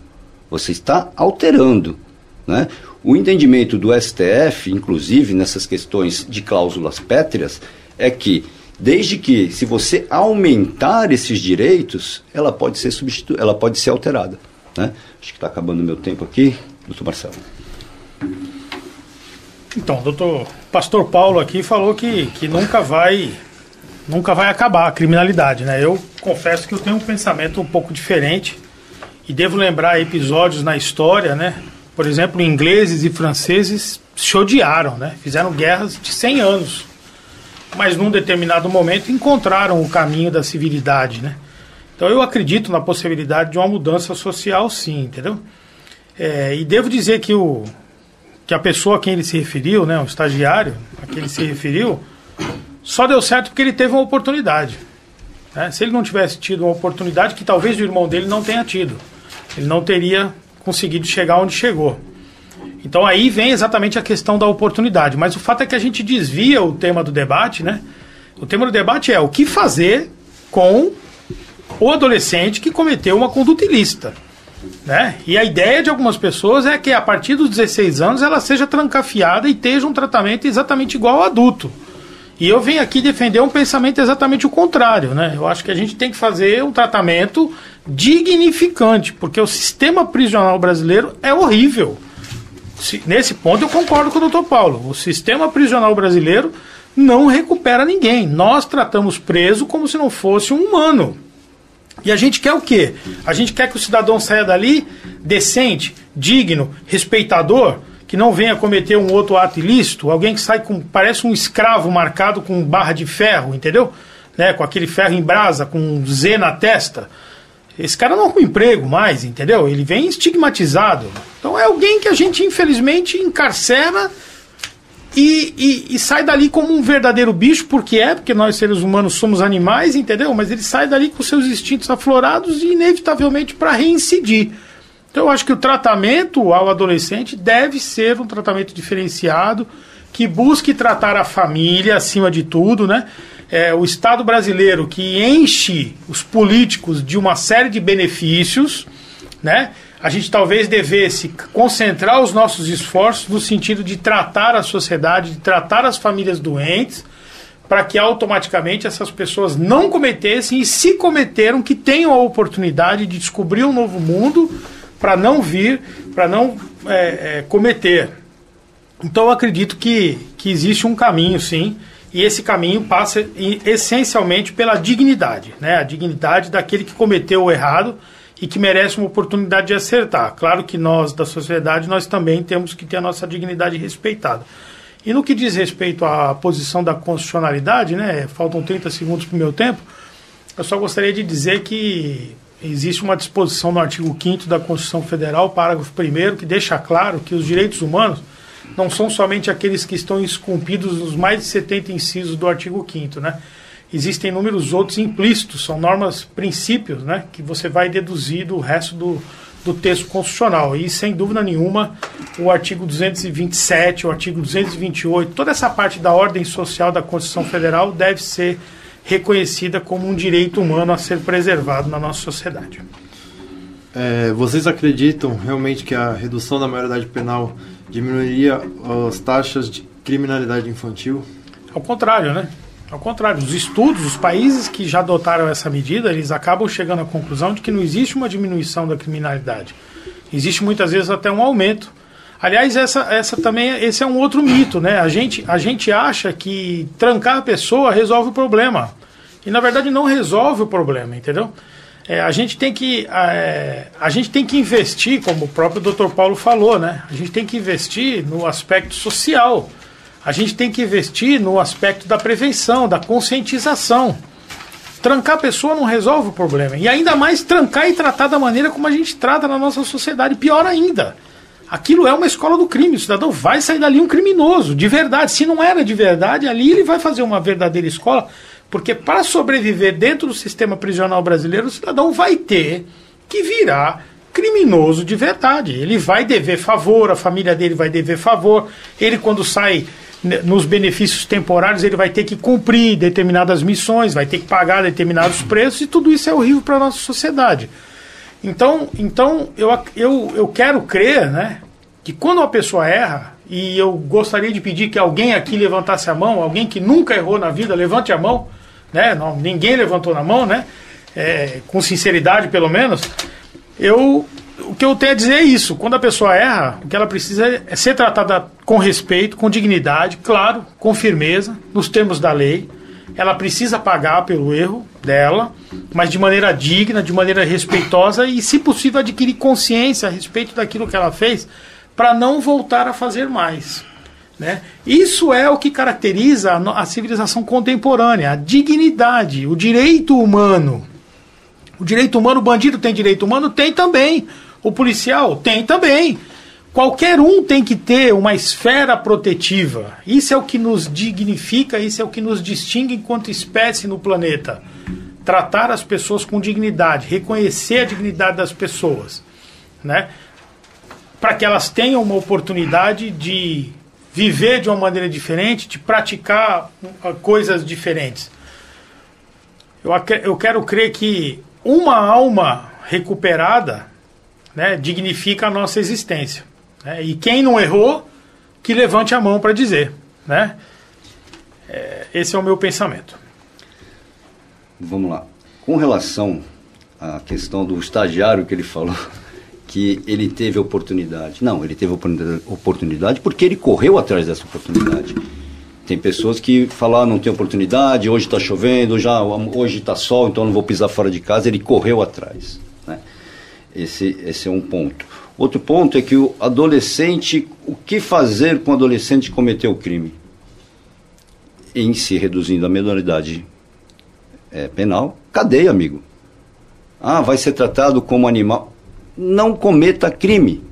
você está alterando. Né? O entendimento do STF, inclusive nessas questões de cláusulas pétreas, é que desde que se você aumentar esses direitos, ela pode ser substitu ela pode ser alterada. Né? Acho que está acabando o meu tempo aqui, doutor Marcelo. Então, doutor Pastor Paulo aqui falou que, que nunca vai nunca vai acabar a criminalidade, né? Eu confesso que eu tenho um pensamento um pouco diferente e devo lembrar episódios na história, né? Por exemplo, ingleses e franceses se odiaram, né? Fizeram guerras de 100 anos, mas num determinado momento encontraram o caminho da civilidade, né? Então eu acredito na possibilidade de uma mudança social, sim, entendeu? É, e devo dizer que o que a pessoa a quem ele se referiu, né, o estagiário a quem ele se referiu, só deu certo porque ele teve uma oportunidade. Né? Se ele não tivesse tido uma oportunidade, que talvez o irmão dele não tenha tido, ele não teria conseguido chegar onde chegou. Então aí vem exatamente a questão da oportunidade. Mas o fato é que a gente desvia o tema do debate, né? O tema do debate é o que fazer com o adolescente que cometeu uma conduta ilícita. Né? E a ideia de algumas pessoas é que a partir dos 16 anos ela seja trancafiada e esteja um tratamento exatamente igual ao adulto. E eu venho aqui defender um pensamento exatamente o contrário, né? Eu acho que a gente tem que fazer um tratamento dignificante, porque o sistema prisional brasileiro é horrível. Nesse ponto eu concordo com o doutor Paulo. O sistema prisional brasileiro não recupera ninguém. Nós tratamos preso como se não fosse um humano. E a gente quer o quê? A gente quer que o cidadão saia dali decente, digno, respeitador que não venha cometer um outro ato ilícito, alguém que sai com. parece um escravo marcado com barra de ferro, entendeu? Né, com aquele ferro em brasa, com um Z na testa. Esse cara não arruma emprego mais, entendeu? Ele vem estigmatizado. Então é alguém que a gente infelizmente encarcera e, e, e, sai dali como um verdadeiro bicho, porque é, porque nós seres humanos somos animais, entendeu? Mas ele sai dali com seus instintos aflorados e inevitavelmente para reincidir. Então eu acho que o tratamento ao adolescente deve ser um tratamento diferenciado, que busque tratar a família acima de tudo, né? É, o Estado brasileiro que enche os políticos de uma série de benefícios, né? a gente talvez devesse concentrar os nossos esforços no sentido de tratar a sociedade, de tratar as famílias doentes, para que automaticamente essas pessoas não cometessem e se cometeram que tenham a oportunidade de descobrir um novo mundo para não vir, para não é, é, cometer. Então eu acredito que, que existe um caminho, sim, e esse caminho passa essencialmente pela dignidade, né? a dignidade daquele que cometeu o errado e que merece uma oportunidade de acertar. Claro que nós, da sociedade, nós também temos que ter a nossa dignidade respeitada. E no que diz respeito à posição da constitucionalidade, né, faltam 30 segundos para o meu tempo, eu só gostaria de dizer que existe uma disposição no artigo 5 da Constituição Federal, parágrafo 1 que deixa claro que os direitos humanos não são somente aqueles que estão esculpidos nos mais de 70 incisos do artigo 5 né? existem inúmeros outros implícitos, são normas, princípios, né, que você vai deduzir do resto do, do texto constitucional. E, sem dúvida nenhuma, o artigo 227, o artigo 228, toda essa parte da ordem social da Constituição Federal deve ser reconhecida como um direito humano a ser preservado na nossa sociedade. É, vocês acreditam realmente que a redução da maioridade penal diminuiria as taxas de criminalidade infantil? Ao contrário, né? Ao contrário, os estudos, os países que já adotaram essa medida, eles acabam chegando à conclusão de que não existe uma diminuição da criminalidade. Existe muitas vezes até um aumento. Aliás, essa, essa também esse é um outro mito, né? A gente, a gente acha que trancar a pessoa resolve o problema. E na verdade não resolve o problema, entendeu? É, a gente tem que é, a gente tem que investir, como o próprio Dr. Paulo falou, né? A gente tem que investir no aspecto social a gente tem que investir no aspecto da prevenção, da conscientização. Trancar a pessoa não resolve o problema. E ainda mais trancar e tratar da maneira como a gente trata na nossa sociedade. Pior ainda. Aquilo é uma escola do crime. O cidadão vai sair dali um criminoso, de verdade. Se não era de verdade, ali ele vai fazer uma verdadeira escola. Porque para sobreviver dentro do sistema prisional brasileiro, o cidadão vai ter que virar criminoso de verdade. Ele vai dever favor, a família dele vai dever favor. Ele, quando sai nos benefícios temporários ele vai ter que cumprir determinadas missões, vai ter que pagar determinados preços e tudo isso é horrível para a nossa sociedade. Então, então eu, eu, eu quero crer né, que quando uma pessoa erra, e eu gostaria de pedir que alguém aqui levantasse a mão, alguém que nunca errou na vida, levante a mão, né, não, ninguém levantou na mão, né, é, com sinceridade pelo menos, eu o que eu tenho a dizer é isso. Quando a pessoa erra, o que ela precisa é ser tratada com respeito, com dignidade, claro, com firmeza, nos termos da lei. Ela precisa pagar pelo erro dela, mas de maneira digna, de maneira respeitosa e, se possível, adquirir consciência a respeito daquilo que ela fez para não voltar a fazer mais. Né? Isso é o que caracteriza a, civilização contemporânea, a dignidade, o direito humano. O direito humano, o bandido tem direito humano? Tem também. O policial tem também. Qualquer um tem que ter uma esfera protetiva. Isso é o que nos dignifica, isso é o que nos distingue enquanto espécie no planeta. Tratar as pessoas com dignidade, reconhecer a dignidade das pessoas, né? Para que elas tenham uma oportunidade de viver de uma maneira diferente, de praticar uh, coisas diferentes. Eu, eu quero crer que uma alma recuperada né, dignifica a nossa existência. Né? E quem não errou, que levante a mão para dizer. Né? É, esse é o meu pensamento. Vamos lá. Com relação à questão do estagiário que ele falou, que ele teve oportunidade. Não, ele teve oportunidade porque ele correu atrás dessa oportunidade. Tem pessoas que falam, ah, não tem oportunidade, hoje está chovendo, já, hoje está sol, então não vou pisar fora de casa. Ele correu atrás. Né? Esse, esse é um ponto. Outro ponto é que o adolescente, o que fazer com o adolescente que cometeu o crime? Em se reduzindo a menoridade é, penal, cadeia, amigo. Ah, vai ser tratado como animal. Não cometa crime.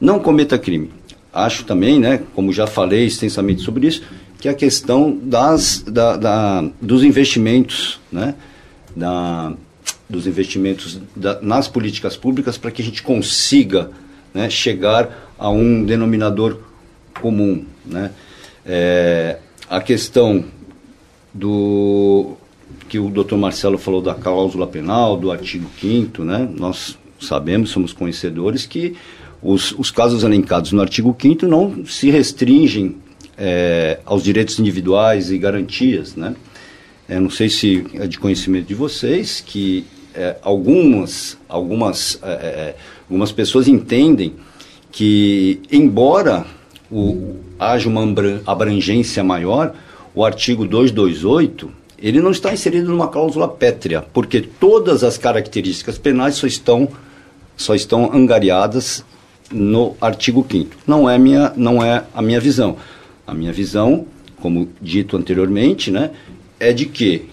Não cometa crime. Acho também, né, como já falei extensamente sobre isso, que a questão das, da, da dos investimentos, né, da, dos investimentos da, nas políticas públicas para que a gente consiga né, chegar a um denominador comum. Né? É, a questão do que o doutor Marcelo falou da cláusula penal, do artigo 5 né? nós sabemos, somos conhecedores que os, os casos elencados no artigo 5 não se restringem é, aos direitos individuais e garantias. Né? É, não sei se é de conhecimento de vocês que é, algumas, algumas, é, é, algumas pessoas entendem que, embora o, haja uma abrangência maior, o artigo 228 ele não está inserido numa cláusula pétrea, porque todas as características penais só estão, só estão angariadas no artigo 5 Não é minha, não é a minha visão. A minha visão, como dito anteriormente, né, é de que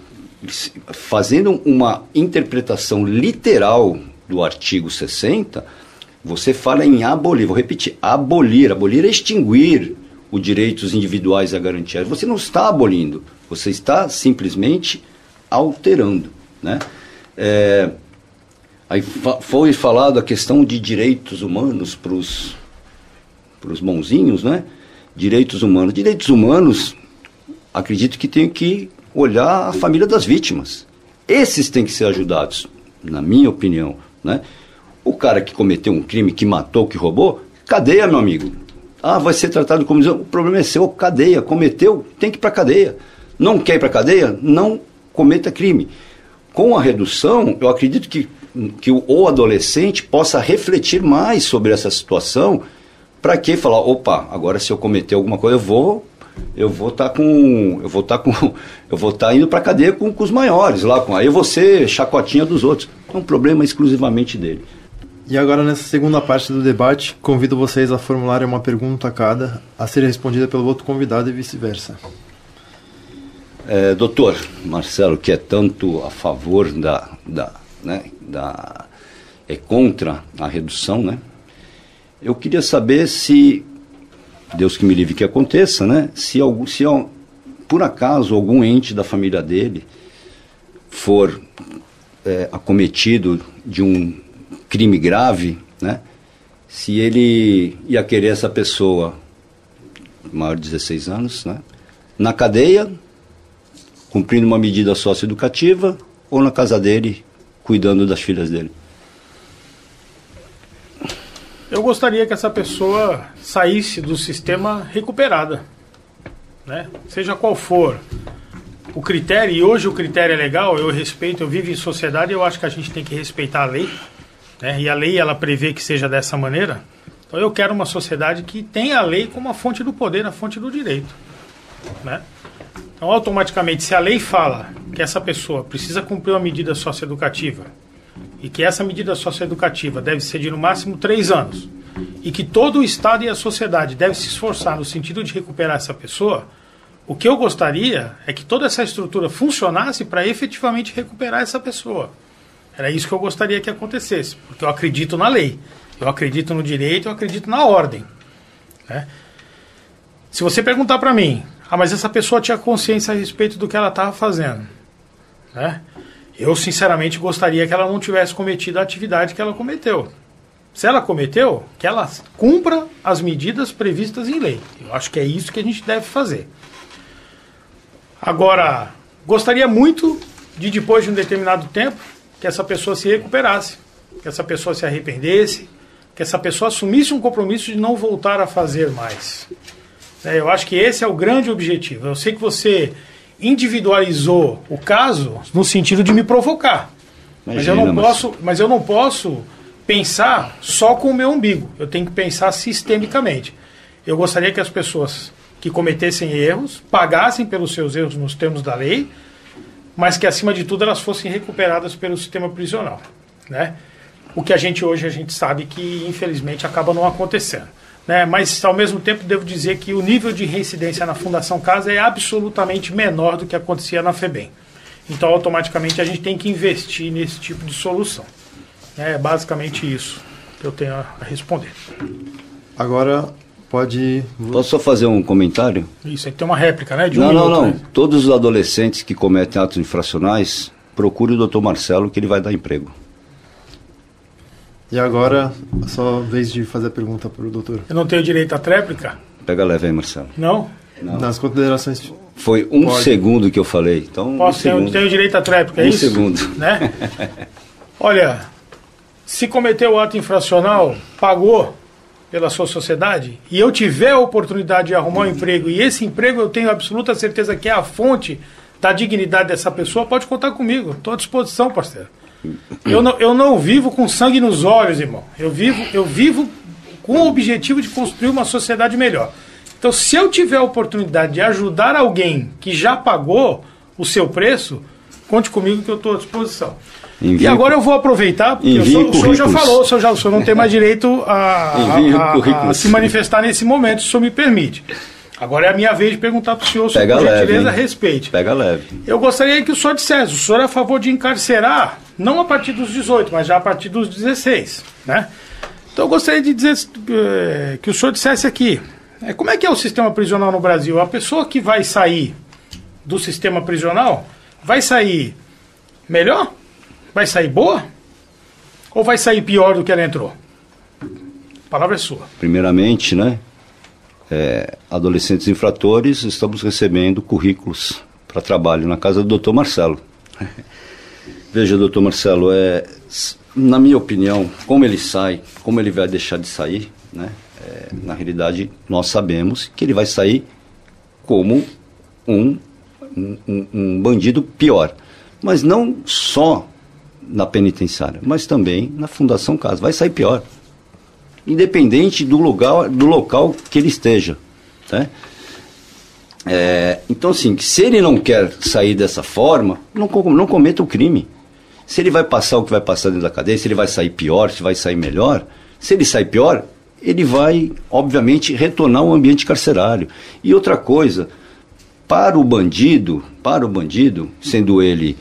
fazendo uma interpretação literal do artigo 60, você fala em abolir, vou repetir, abolir, abolir é extinguir os direitos individuais a garantia. Você não está abolindo, você está simplesmente alterando, né? É, aí foi falado a questão de direitos humanos para os bonzinhos, né? Direitos humanos. Direitos humanos, acredito que tem que olhar a família das vítimas. Esses têm que ser ajudados, na minha opinião. Né? O cara que cometeu um crime, que matou, que roubou, cadeia, meu amigo. Ah, vai ser tratado como. O problema é seu, cadeia. Cometeu, tem que ir para cadeia. Não quer ir para cadeia? Não cometa crime. Com a redução, eu acredito que, que o, adolescente possa refletir mais sobre essa situação. Para que falar, opa, agora se eu cometer alguma coisa, eu vou eu vou estar tá com eu vou estar tá com eu vou estar tá indo para cadeia com, com, os maiores lá com aí você chacotinha dos outros. É um problema exclusivamente dele. E agora nessa segunda parte do debate convido vocês a formularem uma pergunta a cada a ser respondida pelo outro convidado e vice-versa. É, doutor Marcelo que é tanto a favor da da né da é contra a redução né? Eu queria saber se Deus que me livre que aconteça, né? Se, algum, se por acaso algum ente da família dele for é, acometido de um crime grave, né? Se ele ia querer essa pessoa maior de 16 anos, né? Na cadeia, cumprindo uma medida socioeducativa, ou na casa dele, cuidando das filhas dele. Eu gostaria que essa pessoa saísse do sistema recuperada, né? Seja qual for o critério, e hoje o critério é legal, eu respeito, eu vivo em sociedade, eu acho que a gente tem que respeitar a lei, né? E a lei ela prevê que seja dessa maneira. Então eu quero uma sociedade que tenha a lei como a fonte do poder, a fonte do direito, né? Então automaticamente, se a lei fala que essa pessoa precisa cumprir uma medida socioeducativa, e que essa medida socioeducativa deve ser de no máximo três anos e que todo o Estado e a sociedade deve se esforçar no sentido de recuperar essa pessoa, o que eu gostaria é que toda essa estrutura funcionasse para efetivamente recuperar essa pessoa. Era isso que eu gostaria que acontecesse, porque eu acredito na lei, eu acredito no direito, eu acredito na ordem. Né? Se você perguntar para mim, ah, mas essa pessoa tinha consciência a respeito do que ela estava fazendo, né? Eu, sinceramente, gostaria que ela não tivesse cometido a atividade que ela cometeu. Se ela cometeu, que ela cumpra as medidas previstas em lei. Eu acho que é isso que a gente deve fazer. Agora, gostaria muito de, depois de um determinado tempo, que essa pessoa se recuperasse, que essa pessoa se arrependesse, que essa pessoa assumisse um compromisso de não voltar a fazer mais. É, eu acho que esse é o grande objetivo. Eu sei que você individualizou o caso no sentido de me provocar. Imagina, mas eu não mas... posso, mas eu não posso pensar só com o meu umbigo. Eu tenho que pensar sistemicamente. Eu gostaria que as pessoas que cometessem erros pagassem pelos seus erros nos termos da lei, mas que acima de tudo elas fossem recuperadas pelo sistema prisional, né? O que a gente hoje a gente sabe que infelizmente acaba não acontecendo. Né? Mas, ao mesmo tempo, devo dizer que o nível de reincidência na Fundação Casa é absolutamente menor do que acontecia na FEBEM. Então, automaticamente, a gente tem que investir nesse tipo de solução. É basicamente isso que eu tenho a responder. Agora, pode. Posso só fazer um comentário? Isso, tem uma réplica, né? De não, um não, não. né? Todos os adolescentes que cometem atos infracionais, procure o doutor Marcelo que ele vai dar emprego. E agora, só vez de fazer a pergunta para o doutor. Eu não tenho direito à tréplica? Pega leve aí, Marcelo. Não? Não. Nas considerações. Foi um Pode. segundo que eu falei. Então, Posso um ter, segundo. tenho direito à tréplica, é Um isso? segundo. Né? Olha, se cometeu o ato infracional, pagou pela sua sociedade, e eu tiver a oportunidade de arrumar um emprego, e esse emprego eu tenho absoluta certeza que é a fonte da dignidade dessa pessoa, pode contar comigo. Estou à disposição, parceiro. Eu não, eu não vivo com sangue nos olhos, irmão. Eu vivo, eu vivo com o objetivo de construir uma sociedade melhor. Então, se eu tiver a oportunidade de ajudar alguém que já pagou o seu preço, conte comigo que eu estou à disposição. Envie e agora eu vou aproveitar, porque o senhor, o senhor já falou, o senhor, já, o senhor não tem mais direito a, a- a- a se manifestar nesse momento, se o senhor me permite. Agora é a minha vez de perguntar para o senhor, Pega por leve, gentileza, hein? respeite. Pega leve. Eu gostaria que o senhor dissesse, o senhor é a favor de encarcerar, não a partir dos 18, mas já a partir dos 16, né? Então eu gostaria de dizer eh, que o senhor dissesse aqui, eh, como é que é o sistema prisional no Brasil? A pessoa que vai sair do sistema prisional vai sair melhor? Vai sair boa? Ou vai sair pior do que ela entrou? A palavra é sua. Primeiramente, né? É, adolescentes infratores, estamos recebendo currículos para trabalho na casa do doutor Marcelo. Veja, doutor Marcelo, é, na minha opinião, como ele sai, como ele vai deixar de sair, né? é, na realidade, nós sabemos que ele vai sair como um, um- um bandido pior. Mas não só na penitenciária, mas também na Fundação Casa. Vai sair pior independente do lugar, do local que ele esteja. Né? É, então, assim, se ele não quer sair dessa forma, não, não cometa o crime. Se ele vai passar o que vai passar dentro da cadeia, se ele vai sair pior, se vai sair melhor, se ele sai pior, ele vai, obviamente, retornar ao ambiente carcerário. E outra coisa, para o bandido, para o bandido, sendo ele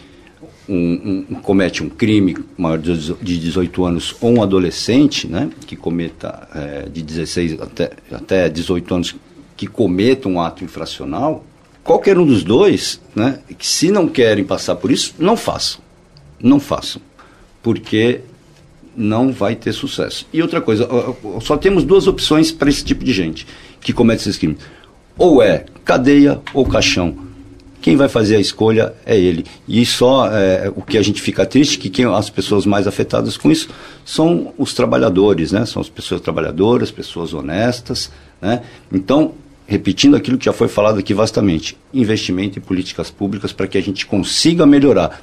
um, um- comete um crime maior de dezo- de 18 anos ou um adolescente, né, que cometa eh, de 16 até, até 18 anos, que cometa um ato infracional, qualquer um dos dois, né, que se não querem passar por isso, não façam. Não façam. Porque não vai ter sucesso. E outra coisa, só temos duas opções para esse tipo de gente que comete esses crimes. Ou é cadeia ou caixão. Quem vai fazer a escolha é ele. E só é, o que a gente fica triste que quem, as pessoas mais afetadas com isso são os trabalhadores, né? São as pessoas trabalhadoras, pessoas honestas, né? Então, repetindo aquilo que já foi falado aqui vastamente, investimento em políticas públicas para que a gente consiga melhorar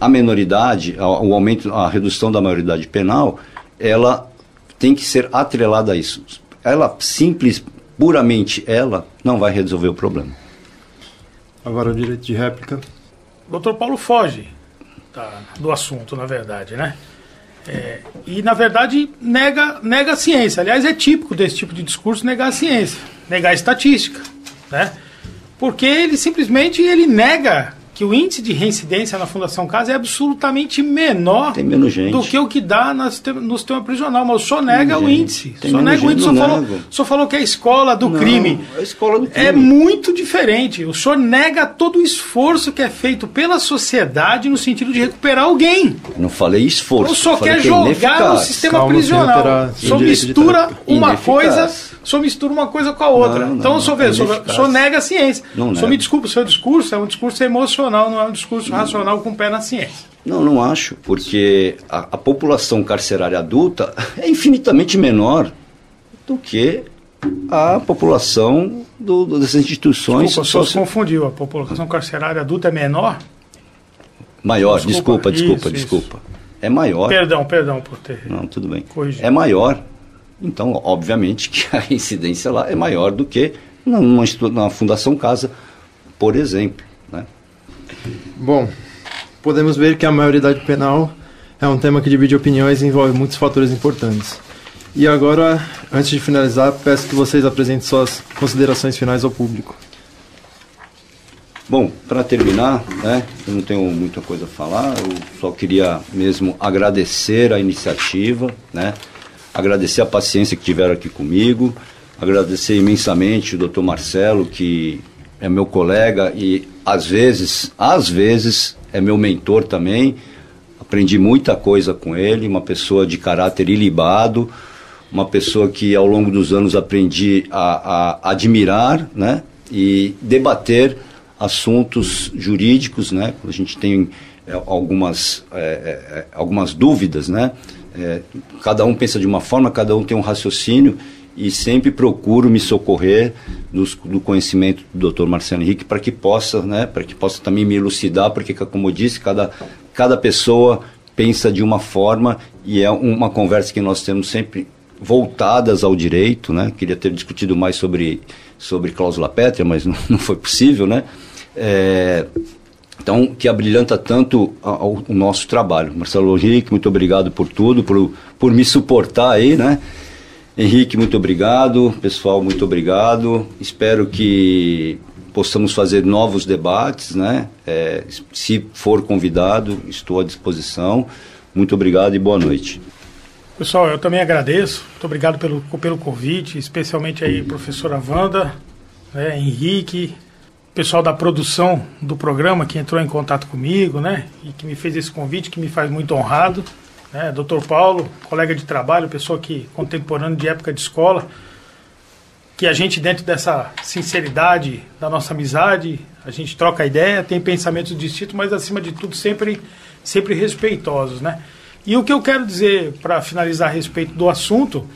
a menoridade, o aumento, a redução da maioridade penal, ela tem que ser atrelada a isso. Ela simples, puramente ela, não vai resolver o problema. Agora o direito de réplica. Doutor Paulo foge da- do assunto, na verdade, né? É, e, na verdade, nega, nega a ciência. Aliás, é típico desse tipo de discurso negar a ciência, negar a estatística, né? Porque ele simplesmente ele nega que o índice de reincidência na Fundação Casa é absolutamente menor Tem menos gente. do que o que dá na no sistema prisional. Mas o senhor nega o gente. índice. O Tem senhor menos nega o índice. O senhor não falou, o falou que é a escola do Não, crime. é a escola do crime. É muito diferente. O senhor nega todo o esforço que é feito pela sociedade no sentido de recuperar alguém. Não falei esforço. O senhor falei quer que é jogar no ineficaz. sistema Calma, prisional. O de mistura uma Ineficaz. coisa, o senhor mistura uma coisa com a outra. Não, então, não, o senhor é vê, nega a ciência. Não nego. me desculpa, o seu discurso é um discurso emocional, não é um discurso racional com o pé na ciência. Não, não acho, porque a, a população carcerária adulta é infinitamente menor do que a população do, do- das instituições Desculpa, o senhor se confundiu. A população carcerária adulta é menor? maior. Desculpa, Desculpa, desculpa, isso, desculpa. É maior. Perdão, perdão por ter. Não, tudo bem. Corrigi. É maior. Então, obviamente que a incidência lá é maior do que numa, na Fundação Casa, por exemplo. Né? Bom, podemos ver que a maioridade penal é um tema que divide opiniões e envolve muitos fatores importantes. E agora, antes de finalizar, peço que vocês apresentem suas considerações finais ao público. Bom, para terminar, né, eu não tenho muita coisa a falar, eu só queria mesmo agradecer a iniciativa, né, agradecer a paciência que tiveram aqui comigo, agradecer imensamente o doutor Marcelo, que é meu colega e às vezes, às vezes, é meu mentor também. Aprendi muita coisa com ele, uma pessoa de caráter ilibado, uma pessoa que ao longo dos anos aprendi a, a admirar né, e debater assuntos jurídicos, né, quando a gente tem é, algumas, é, é, é, algumas dúvidas, né, é, cada um pensa de uma forma, cada um tem um raciocínio e sempre procuro me socorrer dos, do conhecimento do Dr. Marcelo Henrique para que possa, né, para que possa também me elucidar, porque como eu disse, cada, cada pessoa pensa de uma forma e é uma conversa que nós temos sempre voltadas ao direito, né? Queria ter discutido mais sobre sobre cláusula pétrea, mas não, não foi possível, né? É, então, que abrilhanta tanto o nosso trabalho. Marcelo Henrique, muito obrigado por tudo, por, por me suportar aí, né? Henrique, muito obrigado. Pessoal, muito obrigado. Espero que possamos fazer novos debates, né? É, se for convidado, estou à disposição. Muito obrigado e boa noite. Pessoal, eu também agradeço. Muito obrigado pelo, pelo convite, especialmente aí professora Wanda, né, Henrique, pessoal da produção do programa que entrou em contato comigo, né? E que me fez esse convite, que me faz muito honrado né? Dr. Paulo, colega de trabalho, pessoa que contemporâneo de época de escola, que a gente dentro dessa sinceridade da nossa amizade, a gente troca ideia, tem pensamentos distintos, mas acima de tudo sempre sempre respeitosos, né? E o que eu quero dizer para finalizar a respeito do assunto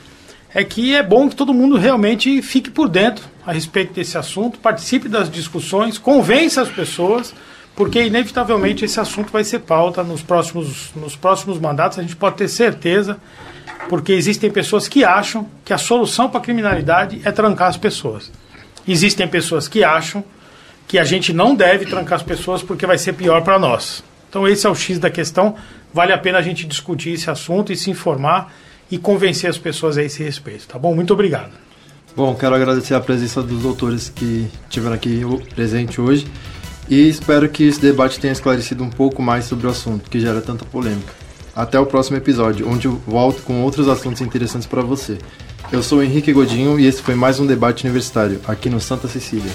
é que é bom que todo mundo realmente fique por dentro a respeito desse assunto, participe das discussões, convença as pessoas porque inevitavelmente esse assunto vai ser pauta nos próximos, nos próximos mandatos, a gente pode ter certeza, porque existem pessoas que acham que a solução para a criminalidade é trancar as pessoas. Existem pessoas que acham que a gente não deve trancar as pessoas porque vai ser pior para nós. Então esse é o X da questão, vale a pena a gente discutir esse assunto e se informar e convencer as pessoas a esse respeito, tá bom? Muito obrigado. Bom, quero agradecer a presença dos doutores que estiveram aqui presente hoje e espero que esse debate tenha esclarecido um pouco mais sobre o assunto que gera tanta polêmica. Até o próximo episódio, onde eu volto com outros assuntos interessantes para você. Eu sou Henrique Godinho e esse foi mais um debate universitário aqui no Santa Cecília.